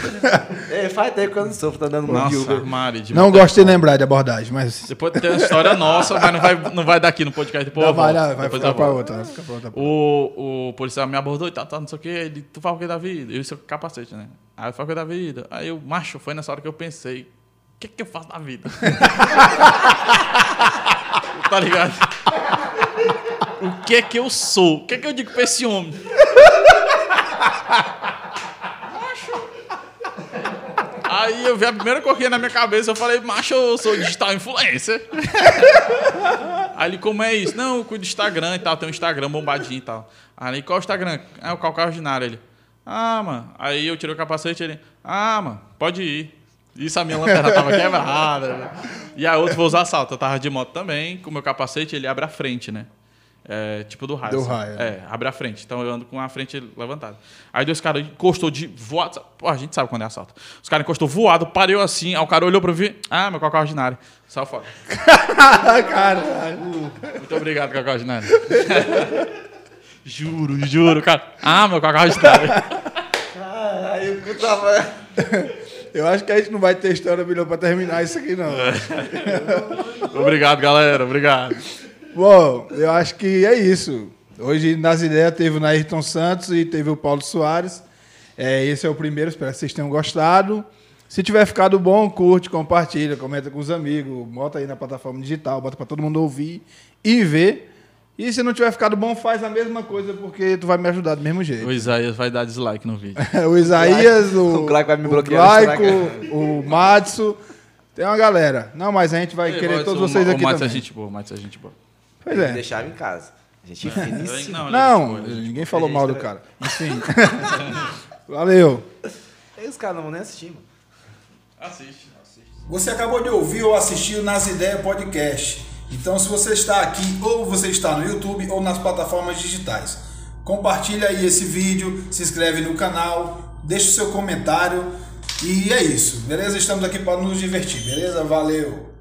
Ei, faz tempo que eu não sofro, tá dando Nossa, Uber. Mari, de Não gosto de lembrar de abordagem, mas... Depois tem uma história nossa, mas não vai, não vai daqui no podcast. Depois Não, vai, vai, ficar pra outra. Vai ficar pra outra. O, o policial me abordou e tal, tal, não sei o que. Ele, tu fala o que da vida? Eu disse capacete, né? Aí eu o que da vida. Aí eu, macho, foi nessa hora que eu pensei, o que que eu faço da vida? tá ligado? O que é que eu sou? O que é que eu digo pra esse homem? Aí eu vi a primeira coquinha na minha cabeça, eu falei, macho, eu sou digital influencer. Aí ele, como é isso? Não, eu cuido do Instagram e tal, tem um Instagram bombadinho e tal. Aí, qual é o Instagram? É o Calcar Ordinário. Ele, ah, mano. Aí eu tirei o capacete ele, ah, mano, pode ir. Isso a minha lanterna tava quebrada. né? E a outra foi usar salto. Eu tava de moto também, com o meu capacete ele abre a frente, né? É, tipo do raio. Do assim. raio, É, abre a frente. Então eu ando com a frente levantada. Aí dois caras encostou de voado. Pô, a gente sabe quando é assalto. Os caras encostou voado, pareu assim. Aí o cara olhou pra mim. Ah, meu cocô ordinário. Saiu fora. Caralho. Muito obrigado, cocô ordinário. juro, juro, cara. Ah, meu cocô ordinário. Caralho, eu tava... Eu acho que a gente não vai ter história melhor pra terminar isso aqui, não. obrigado, galera. Obrigado. Bom, eu acho que é isso. Hoje, nas ideias, teve o Nairton Santos e teve o Paulo Soares. É, esse é o primeiro, espero que vocês tenham gostado. Se tiver ficado bom, curte, compartilha, comenta com os amigos, bota aí na plataforma digital, bota pra todo mundo ouvir e ver. E se não tiver ficado bom, faz a mesma coisa, porque tu vai me ajudar do mesmo jeito. O Isaías vai dar dislike no vídeo. o Isaías, o, O Glaico vai me bloquear o, no Glaico, o Matsu. Tem uma galera. Não, mas a gente vai querer todos vocês aqui O Matos é gente boa, o Matos é gente boa. Pois é. Deixava em casa. Gente finíssima. Não, Não, é boa, ninguém falou Gente, mal do cara. Enfim. Valeu. E os caras não vão nem assistir, mano. Assiste, assiste. Você acabou de ouvir ou assistir o Nas Ideias Podcast. Então, se você está aqui, ou você está no YouTube ou nas plataformas digitais, compartilha aí esse vídeo, se inscreve no canal, deixa o seu comentário e é isso, beleza? Estamos aqui para nos divertir, beleza? Valeu!